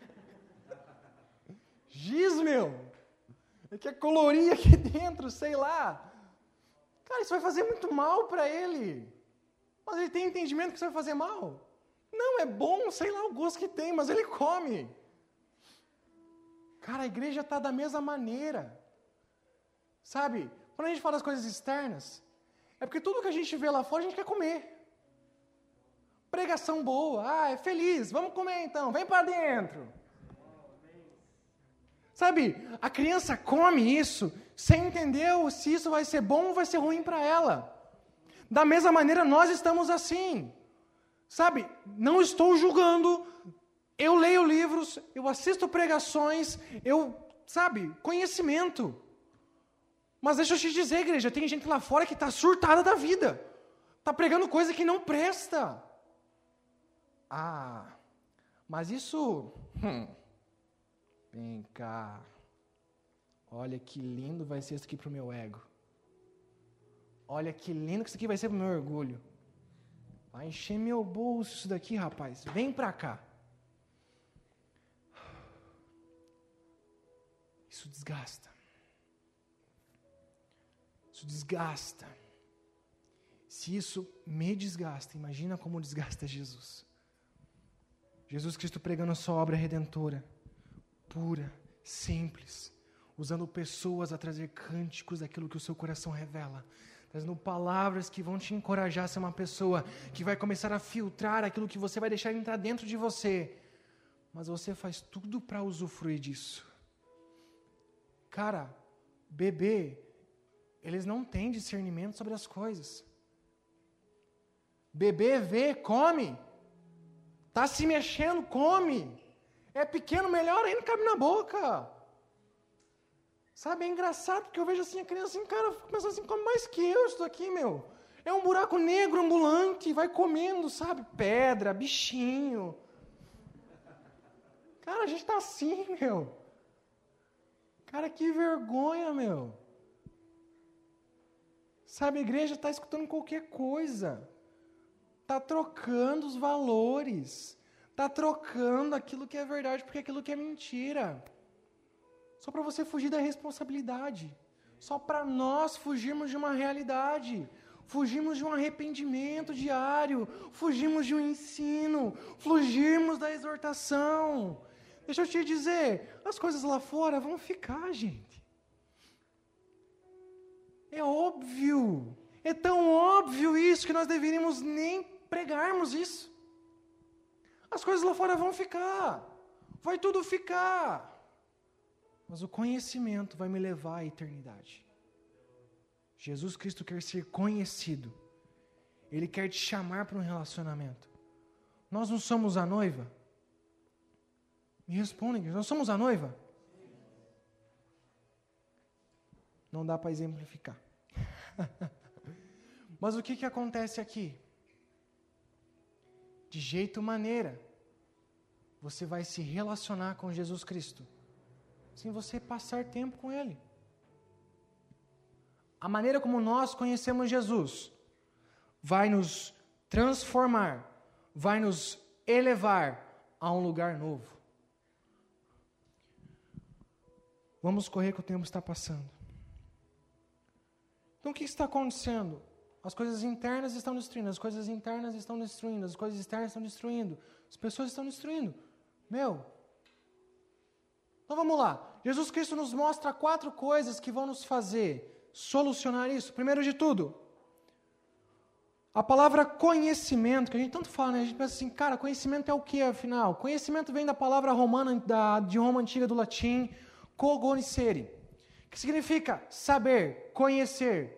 giz, meu. Ele quer colorir aqui (laughs) dentro, sei lá. Cara, isso vai fazer muito mal para ele. Mas ele tem entendimento que isso vai fazer mal. Não, é bom, sei lá o gosto que tem, mas ele come. Cara, a igreja está da mesma maneira. Sabe? Quando a gente fala das coisas externas, é porque tudo que a gente vê lá fora a gente quer comer. Pregação boa, ah, é feliz, vamos comer então, vem para dentro. Sabe, a criança come isso sem entender se isso vai ser bom ou vai ser ruim para ela. Da mesma maneira, nós estamos assim. Sabe, não estou julgando, eu leio livros, eu assisto pregações, eu, sabe, conhecimento. Mas deixa eu te dizer, igreja, tem gente lá fora que está surtada da vida. Está pregando coisa que não presta. Ah, mas isso. Hum, vem cá. Olha que lindo vai ser isso aqui para o meu ego. Olha que lindo que isso aqui vai ser para o meu orgulho. Vai encher meu bolso isso daqui, rapaz. Vem para cá. Isso desgasta. Isso desgasta. Se isso me desgasta, imagina como desgasta Jesus. Jesus Cristo pregando a sua obra redentora, pura, simples, usando pessoas a trazer cânticos daquilo que o seu coração revela, trazendo palavras que vão te encorajar a ser uma pessoa que vai começar a filtrar aquilo que você vai deixar entrar dentro de você. Mas você faz tudo para usufruir disso. Cara, bebê, eles não têm discernimento sobre as coisas. Bebê vê, come. Tá se mexendo, come. É pequeno, melhor ainda, cabe na boca. Sabe, é engraçado, porque eu vejo assim a criança assim, cara, começa assim, come mais que eu isso aqui, meu. É um buraco negro ambulante, vai comendo, sabe, pedra, bichinho. Cara, a gente tá assim, (laughs) meu. Cara, que vergonha, meu. Sabe, a igreja está escutando qualquer coisa. Está trocando os valores. Está trocando aquilo que é verdade porque aquilo que é mentira. Só para você fugir da responsabilidade. Só para nós fugirmos de uma realidade. Fugimos de um arrependimento diário. Fugimos de um ensino. Fugimos da exortação. Deixa eu te dizer, as coisas lá fora vão ficar, gente. É óbvio. É tão óbvio isso que nós deveríamos nem pregarmos isso. As coisas lá fora vão ficar. Vai tudo ficar. Mas o conhecimento vai me levar à eternidade. Jesus Cristo quer ser conhecido. Ele quer te chamar para um relacionamento. Nós não somos a noiva? Me respondem, nós somos a noiva? Não dá para exemplificar. (laughs) Mas o que, que acontece aqui? De jeito maneira, você vai se relacionar com Jesus Cristo, sem você passar tempo com Ele. A maneira como nós conhecemos Jesus vai nos transformar, vai nos elevar a um lugar novo. Vamos correr que o tempo está passando. Então o que está acontecendo? As coisas internas estão destruindo, as coisas internas estão destruindo, as coisas externas estão destruindo, as pessoas estão destruindo. Meu. Então vamos lá. Jesus Cristo nos mostra quatro coisas que vão nos fazer solucionar isso. Primeiro de tudo, A palavra conhecimento, que a gente tanto fala, né? a gente pensa assim, cara, conhecimento é o que afinal? Conhecimento vem da palavra romana, da, de Roma antiga, do latim, cognoscere, que significa saber, conhecer.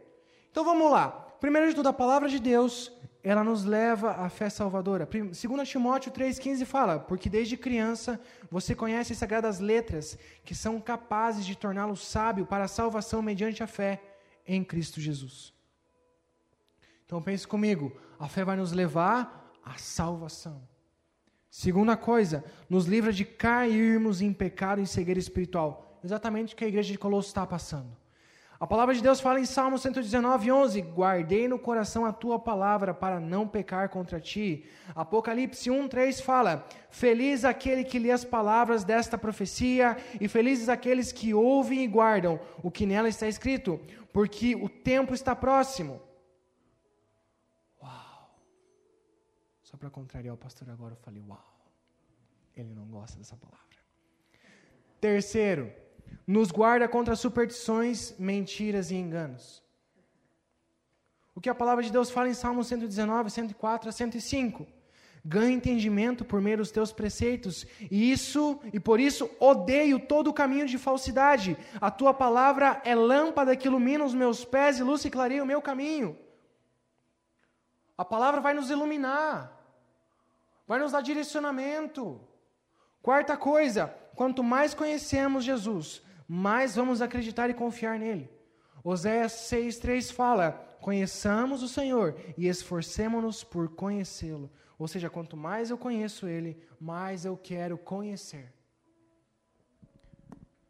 Então vamos lá. Primeiro de tudo, a palavra de Deus, ela nos leva à fé salvadora. 2 Timóteo 3,15 fala, porque desde criança você conhece as sagradas letras, que são capazes de torná-lo sábio para a salvação mediante a fé em Cristo Jesus. Então pense comigo, a fé vai nos levar à salvação. Segunda coisa, nos livra de cairmos em pecado e cegueira espiritual. Exatamente o que a igreja de Colosso está passando. A palavra de Deus fala em Salmo 119, 11: Guardei no coração a tua palavra para não pecar contra ti. Apocalipse 1, 3 fala: Feliz aquele que lê as palavras desta profecia, e felizes aqueles que ouvem e guardam o que nela está escrito, porque o tempo está próximo. Só para contrariar o pastor agora, eu falei, uau, ele não gosta dessa palavra. Terceiro, nos guarda contra superstições, mentiras e enganos. O que a palavra de Deus fala em Salmo 119, 104 a 105. Ganha entendimento por meio dos teus preceitos, e isso, e por isso odeio todo o caminho de falsidade. A tua palavra é lâmpada que ilumina os meus pés e luz e clareia o meu caminho. A palavra vai nos iluminar vai nos dar direcionamento. Quarta coisa, quanto mais conhecemos Jesus, mais vamos acreditar e confiar nele. Oséias 6,3 fala: Conheçamos o Senhor e esforcemos-nos por conhecê-lo. Ou seja, quanto mais eu conheço Ele, mais eu quero conhecer.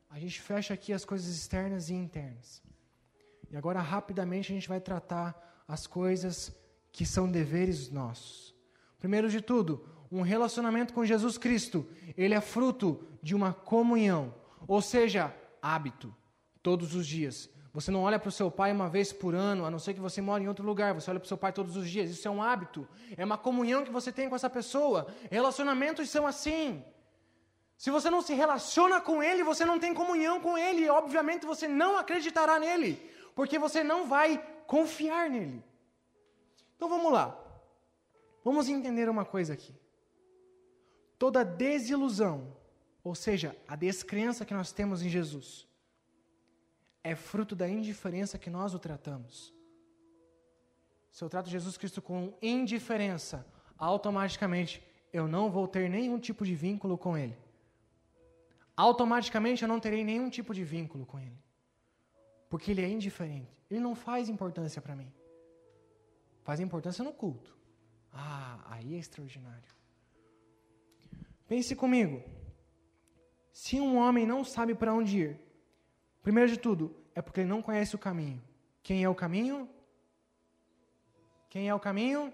A gente fecha aqui as coisas externas e internas. E agora, rapidamente, a gente vai tratar as coisas que são deveres nossos. Primeiro de tudo, um relacionamento com Jesus Cristo, ele é fruto de uma comunhão, ou seja, hábito, todos os dias. Você não olha para o seu pai uma vez por ano, a não ser que você mora em outro lugar, você olha para o seu pai todos os dias. Isso é um hábito, é uma comunhão que você tem com essa pessoa. Relacionamentos são assim. Se você não se relaciona com ele, você não tem comunhão com ele, obviamente você não acreditará nele, porque você não vai confiar nele. Então vamos lá. Vamos entender uma coisa aqui. Toda desilusão, ou seja, a descrença que nós temos em Jesus, é fruto da indiferença que nós o tratamos. Se eu trato Jesus Cristo com indiferença, automaticamente eu não vou ter nenhum tipo de vínculo com Ele. Automaticamente eu não terei nenhum tipo de vínculo com Ele. Porque Ele é indiferente. Ele não faz importância para mim. Faz importância no culto. Ah, aí é extraordinário. Pense comigo. Se um homem não sabe para onde ir, primeiro de tudo, é porque ele não conhece o caminho. Quem é o caminho? Quem é o caminho?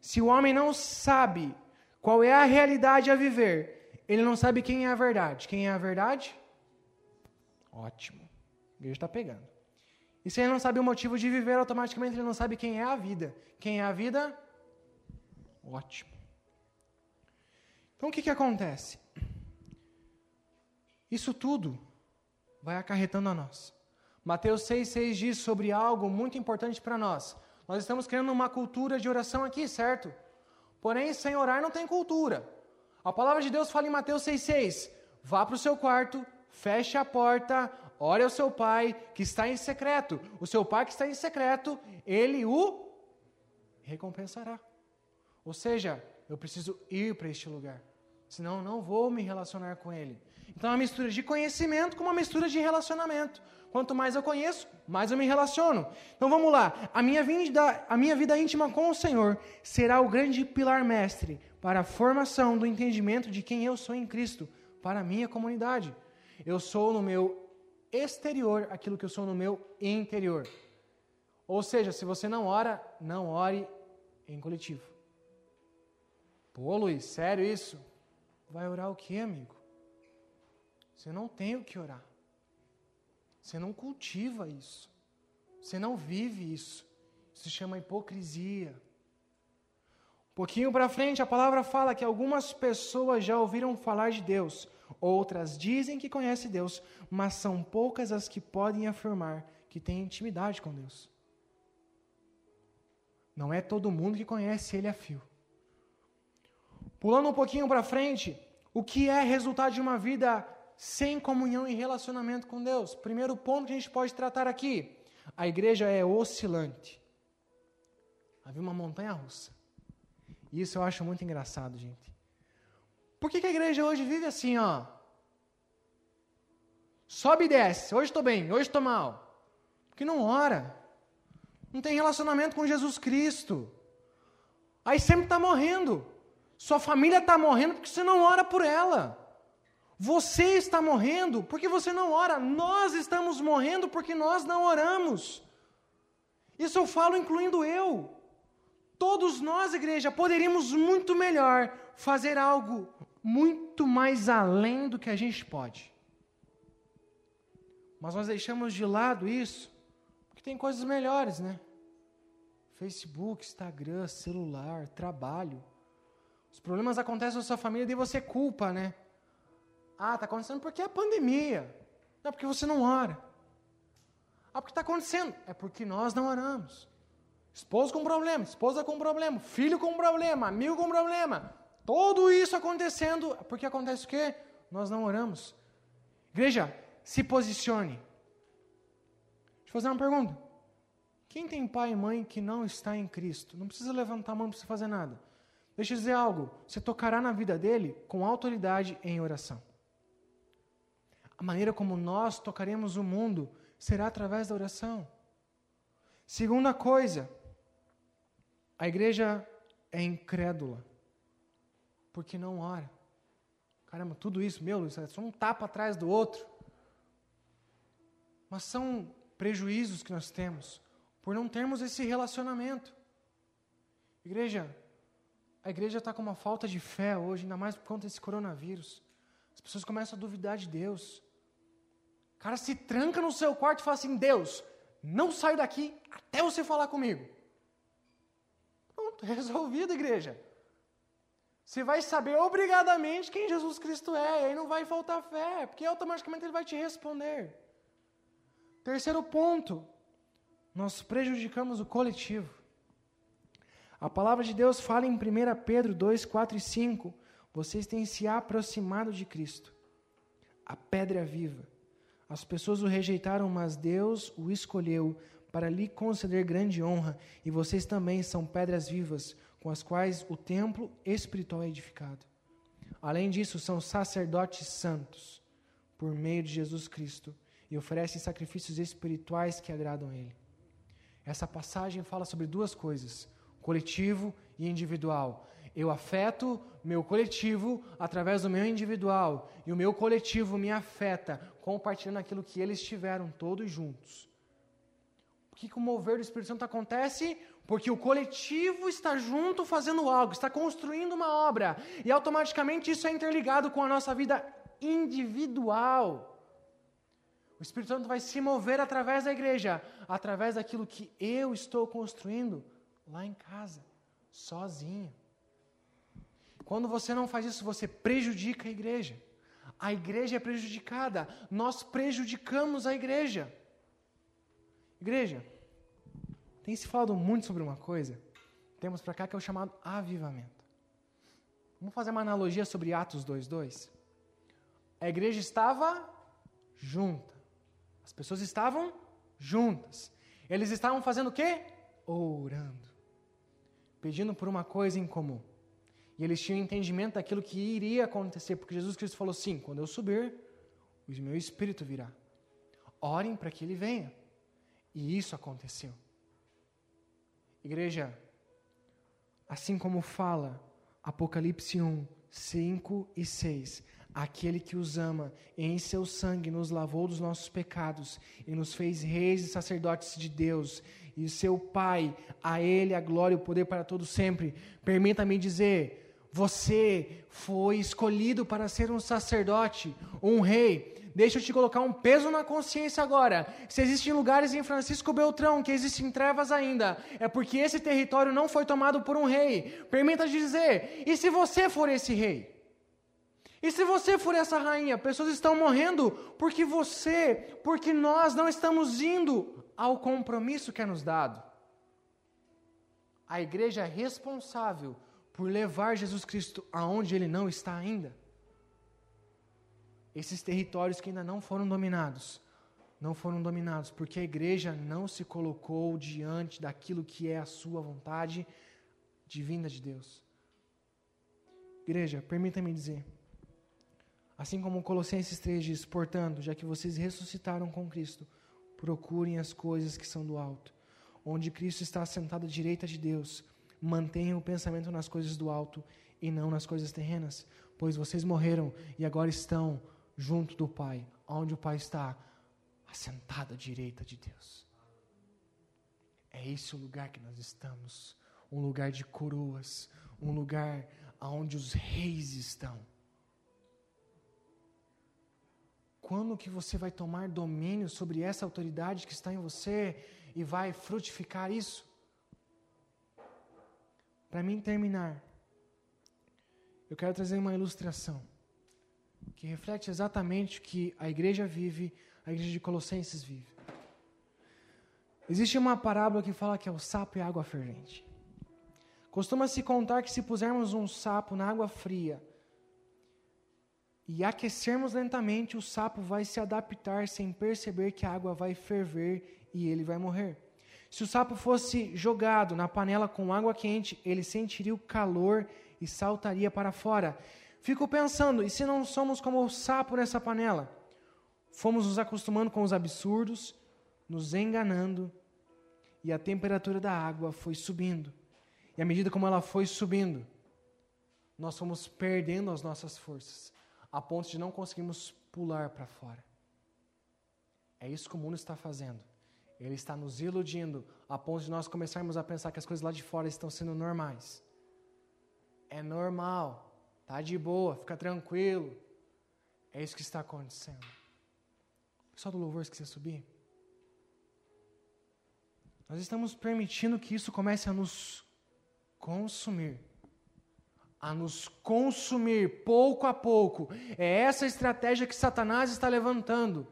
Se o homem não sabe qual é a realidade a viver, ele não sabe quem é a verdade. Quem é a verdade? Ótimo. A igreja está pegando. E se ele não sabe o motivo de viver, automaticamente ele não sabe quem é a vida. Quem é a vida? Ótimo. Então o que, que acontece? Isso tudo vai acarretando a nós. Mateus 6,6 diz sobre algo muito importante para nós. Nós estamos criando uma cultura de oração aqui, certo? Porém, sem orar não tem cultura. A palavra de Deus fala em Mateus 6,6: vá para o seu quarto, feche a porta, Ore ao seu pai que está em secreto. O seu pai que está em secreto, ele o recompensará. Ou seja, eu preciso ir para este lugar. Senão não vou me relacionar com ele. Então é uma mistura de conhecimento com uma mistura de relacionamento. Quanto mais eu conheço, mais eu me relaciono. Então vamos lá. A minha vida, a minha vida íntima com o Senhor será o grande pilar mestre para a formação do entendimento de quem eu sou em Cristo para a minha comunidade. Eu sou no meu exterior aquilo que eu sou no meu interior. Ou seja, se você não ora, não ore em coletivo. Pô, Luiz, sério isso? Vai orar o que, amigo? Você não tem o que orar. Você não cultiva isso. Você não vive isso. Isso se chama hipocrisia. Um pouquinho para frente, a palavra fala que algumas pessoas já ouviram falar de Deus, Outras dizem que conhecem Deus, mas são poucas as que podem afirmar que têm intimidade com Deus. Não é todo mundo que conhece ele a fio. Pulando um pouquinho para frente, o que é resultado de uma vida sem comunhão e relacionamento com Deus? Primeiro ponto que a gente pode tratar aqui: a igreja é oscilante. Havia uma montanha russa. Isso eu acho muito engraçado, gente. Por que, que a igreja hoje vive assim, ó? Sobe e desce. Hoje estou bem, hoje estou mal. Porque não ora. Não tem relacionamento com Jesus Cristo. Aí sempre está morrendo. Sua família está morrendo porque você não ora por ela. Você está morrendo porque você não ora. Nós estamos morrendo porque nós não oramos. Isso eu falo incluindo eu. Todos nós, igreja, poderíamos muito melhor fazer algo muito mais além do que a gente pode. Mas nós deixamos de lado isso, porque tem coisas melhores, né? Facebook, Instagram, celular, trabalho. Os problemas acontecem na sua família e você culpa, né? Ah, está acontecendo porque é pandemia. Não é porque você não ora. Ah, porque está acontecendo? É porque nós não oramos. Esposo com problema, esposa com problema, filho com problema, amigo com problema. Tudo isso acontecendo, porque acontece o quê? Nós não oramos. Igreja, se posicione. Deixa eu fazer uma pergunta. Quem tem pai e mãe que não está em Cristo? Não precisa levantar a mão, não precisa fazer nada. Deixa eu dizer algo. Você tocará na vida dele com autoridade em oração. A maneira como nós tocaremos o mundo será através da oração. Segunda coisa, a igreja é incrédula porque não ora. Caramba, tudo isso, meu, isso é só um tapa atrás do outro. Mas são prejuízos que nós temos por não termos esse relacionamento. Igreja, a igreja está com uma falta de fé hoje, ainda mais por conta desse coronavírus. As pessoas começam a duvidar de Deus. O cara se tranca no seu quarto e fala assim: Deus, não saio daqui até você falar comigo. Pronto, (laughs) resolvido, igreja. Você vai saber obrigadamente quem Jesus Cristo é, e aí não vai faltar fé, porque automaticamente ele vai te responder. Terceiro ponto, nós prejudicamos o coletivo. A palavra de Deus fala em 1 Pedro 2, 4 e 5: vocês têm se aproximado de Cristo, a pedra viva. As pessoas o rejeitaram, mas Deus o escolheu para lhe conceder grande honra, e vocês também são pedras vivas, com as quais o templo espiritual é edificado. Além disso, são sacerdotes santos, por meio de Jesus Cristo, e oferecem sacrifícios espirituais que agradam a Ele. Essa passagem fala sobre duas coisas: coletivo e individual. Eu afeto meu coletivo através do meu individual, e o meu coletivo me afeta compartilhando aquilo que eles tiveram todos juntos que, que o mover do Espírito Santo acontece? Porque o coletivo está junto fazendo algo, está construindo uma obra, e automaticamente isso é interligado com a nossa vida individual. O Espírito Santo vai se mover através da igreja, através daquilo que eu estou construindo lá em casa, sozinho. Quando você não faz isso, você prejudica a igreja. A igreja é prejudicada, nós prejudicamos a igreja. Igreja, tem se falado muito sobre uma coisa, temos para cá que é o chamado avivamento. Vamos fazer uma analogia sobre Atos 2:2. A igreja estava junta. As pessoas estavam juntas. Eles estavam fazendo o quê? Orando. Pedindo por uma coisa em comum. E eles tinham entendimento daquilo que iria acontecer, porque Jesus Cristo falou assim: quando eu subir, o meu espírito virá. Orem para que ele venha. E isso aconteceu. Igreja, assim como fala Apocalipse 1, 5 e 6, aquele que os ama, em seu sangue nos lavou dos nossos pecados e nos fez reis e sacerdotes de Deus, e seu Pai, a Ele a glória e o poder para todos sempre. Permita-me dizer, você foi escolhido para ser um sacerdote, um rei, Deixa eu te colocar um peso na consciência agora. Se existem lugares em Francisco Beltrão que existem trevas ainda, é porque esse território não foi tomado por um rei. Permita dizer, e se você for esse rei? E se você for essa rainha? Pessoas estão morrendo porque você, porque nós não estamos indo ao compromisso que é nos dado. a igreja é responsável por levar Jesus Cristo aonde ele não está ainda. Esses territórios que ainda não foram dominados, não foram dominados porque a igreja não se colocou diante daquilo que é a sua vontade divina de Deus. Igreja, permita-me dizer, assim como Colossenses 3 diz, portanto, já que vocês ressuscitaram com Cristo, procurem as coisas que são do alto, onde Cristo está sentado à direita de Deus. Mantenham o pensamento nas coisas do alto e não nas coisas terrenas, pois vocês morreram e agora estão junto do Pai, onde o Pai está, assentado à direita de Deus. É esse o lugar que nós estamos, um lugar de coroas, um lugar onde os reis estão. Quando que você vai tomar domínio sobre essa autoridade que está em você e vai frutificar isso? Para mim terminar, eu quero trazer uma ilustração que reflete exatamente o que a igreja vive, a igreja de Colossenses vive. Existe uma parábola que fala que é o sapo e a água fervente. Costuma-se contar que se pusermos um sapo na água fria e aquecermos lentamente, o sapo vai se adaptar sem perceber que a água vai ferver e ele vai morrer. Se o sapo fosse jogado na panela com água quente, ele sentiria o calor e saltaria para fora. Fico pensando, e se não somos como o sapo nessa panela? Fomos nos acostumando com os absurdos, nos enganando, e a temperatura da água foi subindo. E à medida como ela foi subindo, nós fomos perdendo as nossas forças, a ponto de não conseguirmos pular para fora. É isso que o mundo está fazendo. Ele está nos iludindo a ponto de nós começarmos a pensar que as coisas lá de fora estão sendo normais. É normal. Tá de boa, fica tranquilo. É isso que está acontecendo. Pessoal do louvor, se quiser subir. Nós estamos permitindo que isso comece a nos consumir. A nos consumir pouco a pouco. É essa estratégia que Satanás está levantando.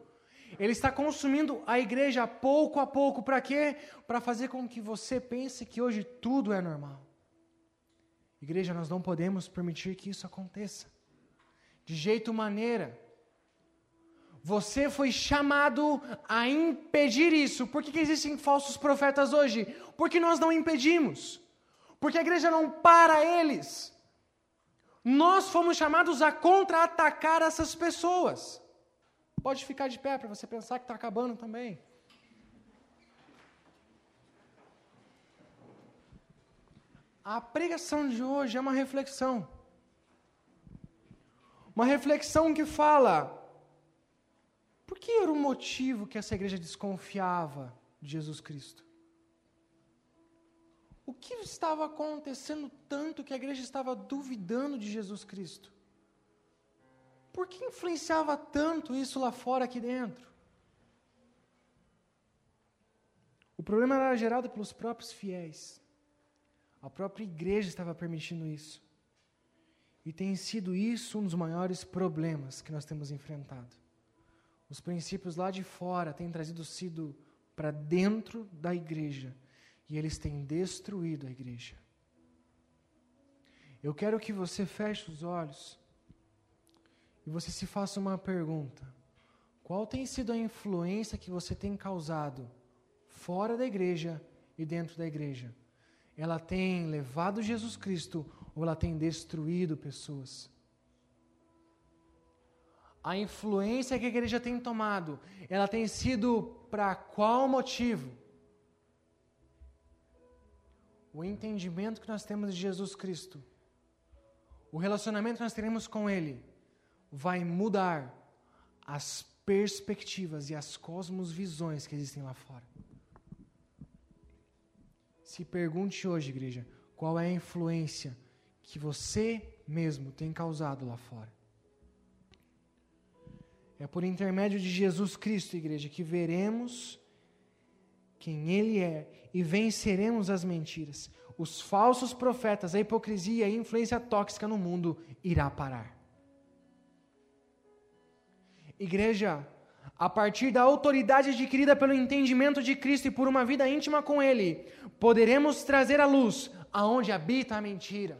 Ele está consumindo a igreja pouco a pouco. Para quê? Para fazer com que você pense que hoje tudo é normal. Igreja, nós não podemos permitir que isso aconteça. De jeito maneira. Você foi chamado a impedir isso. Por que, que existem falsos profetas hoje? Porque nós não impedimos. Porque a igreja não para eles. Nós fomos chamados a contra-atacar essas pessoas. Pode ficar de pé para você pensar que está acabando também. A pregação de hoje é uma reflexão. Uma reflexão que fala: por que era o motivo que essa igreja desconfiava de Jesus Cristo? O que estava acontecendo tanto que a igreja estava duvidando de Jesus Cristo? Por que influenciava tanto isso lá fora, aqui dentro? O problema era gerado pelos próprios fiéis. A própria igreja estava permitindo isso. E tem sido isso um dos maiores problemas que nós temos enfrentado. Os princípios lá de fora têm trazido sido para dentro da igreja e eles têm destruído a igreja. Eu quero que você feche os olhos e você se faça uma pergunta: qual tem sido a influência que você tem causado fora da igreja e dentro da igreja? ela tem levado Jesus Cristo ou ela tem destruído pessoas. A influência que a igreja tem tomado, ela tem sido para qual motivo? O entendimento que nós temos de Jesus Cristo, o relacionamento que nós teremos com Ele, vai mudar as perspectivas e as cosmosvisões que existem lá fora. Se pergunte hoje, igreja, qual é a influência que você mesmo tem causado lá fora. É por intermédio de Jesus Cristo, igreja, que veremos quem Ele é e venceremos as mentiras. Os falsos profetas, a hipocrisia e a influência tóxica no mundo irá parar. Igreja, a partir da autoridade adquirida pelo entendimento de Cristo e por uma vida íntima com Ele, poderemos trazer à luz aonde habita a mentira.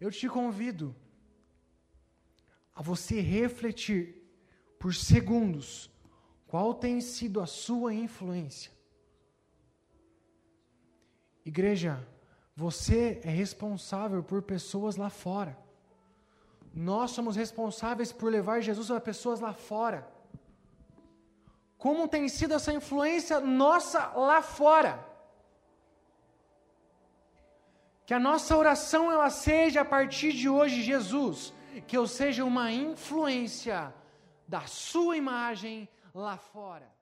Eu te convido a você refletir por segundos qual tem sido a sua influência. Igreja, você é responsável por pessoas lá fora. Nós somos responsáveis por levar Jesus a pessoas lá fora. Como tem sido essa influência nossa lá fora? Que a nossa oração ela seja a partir de hoje, Jesus, que eu seja uma influência da sua imagem lá fora.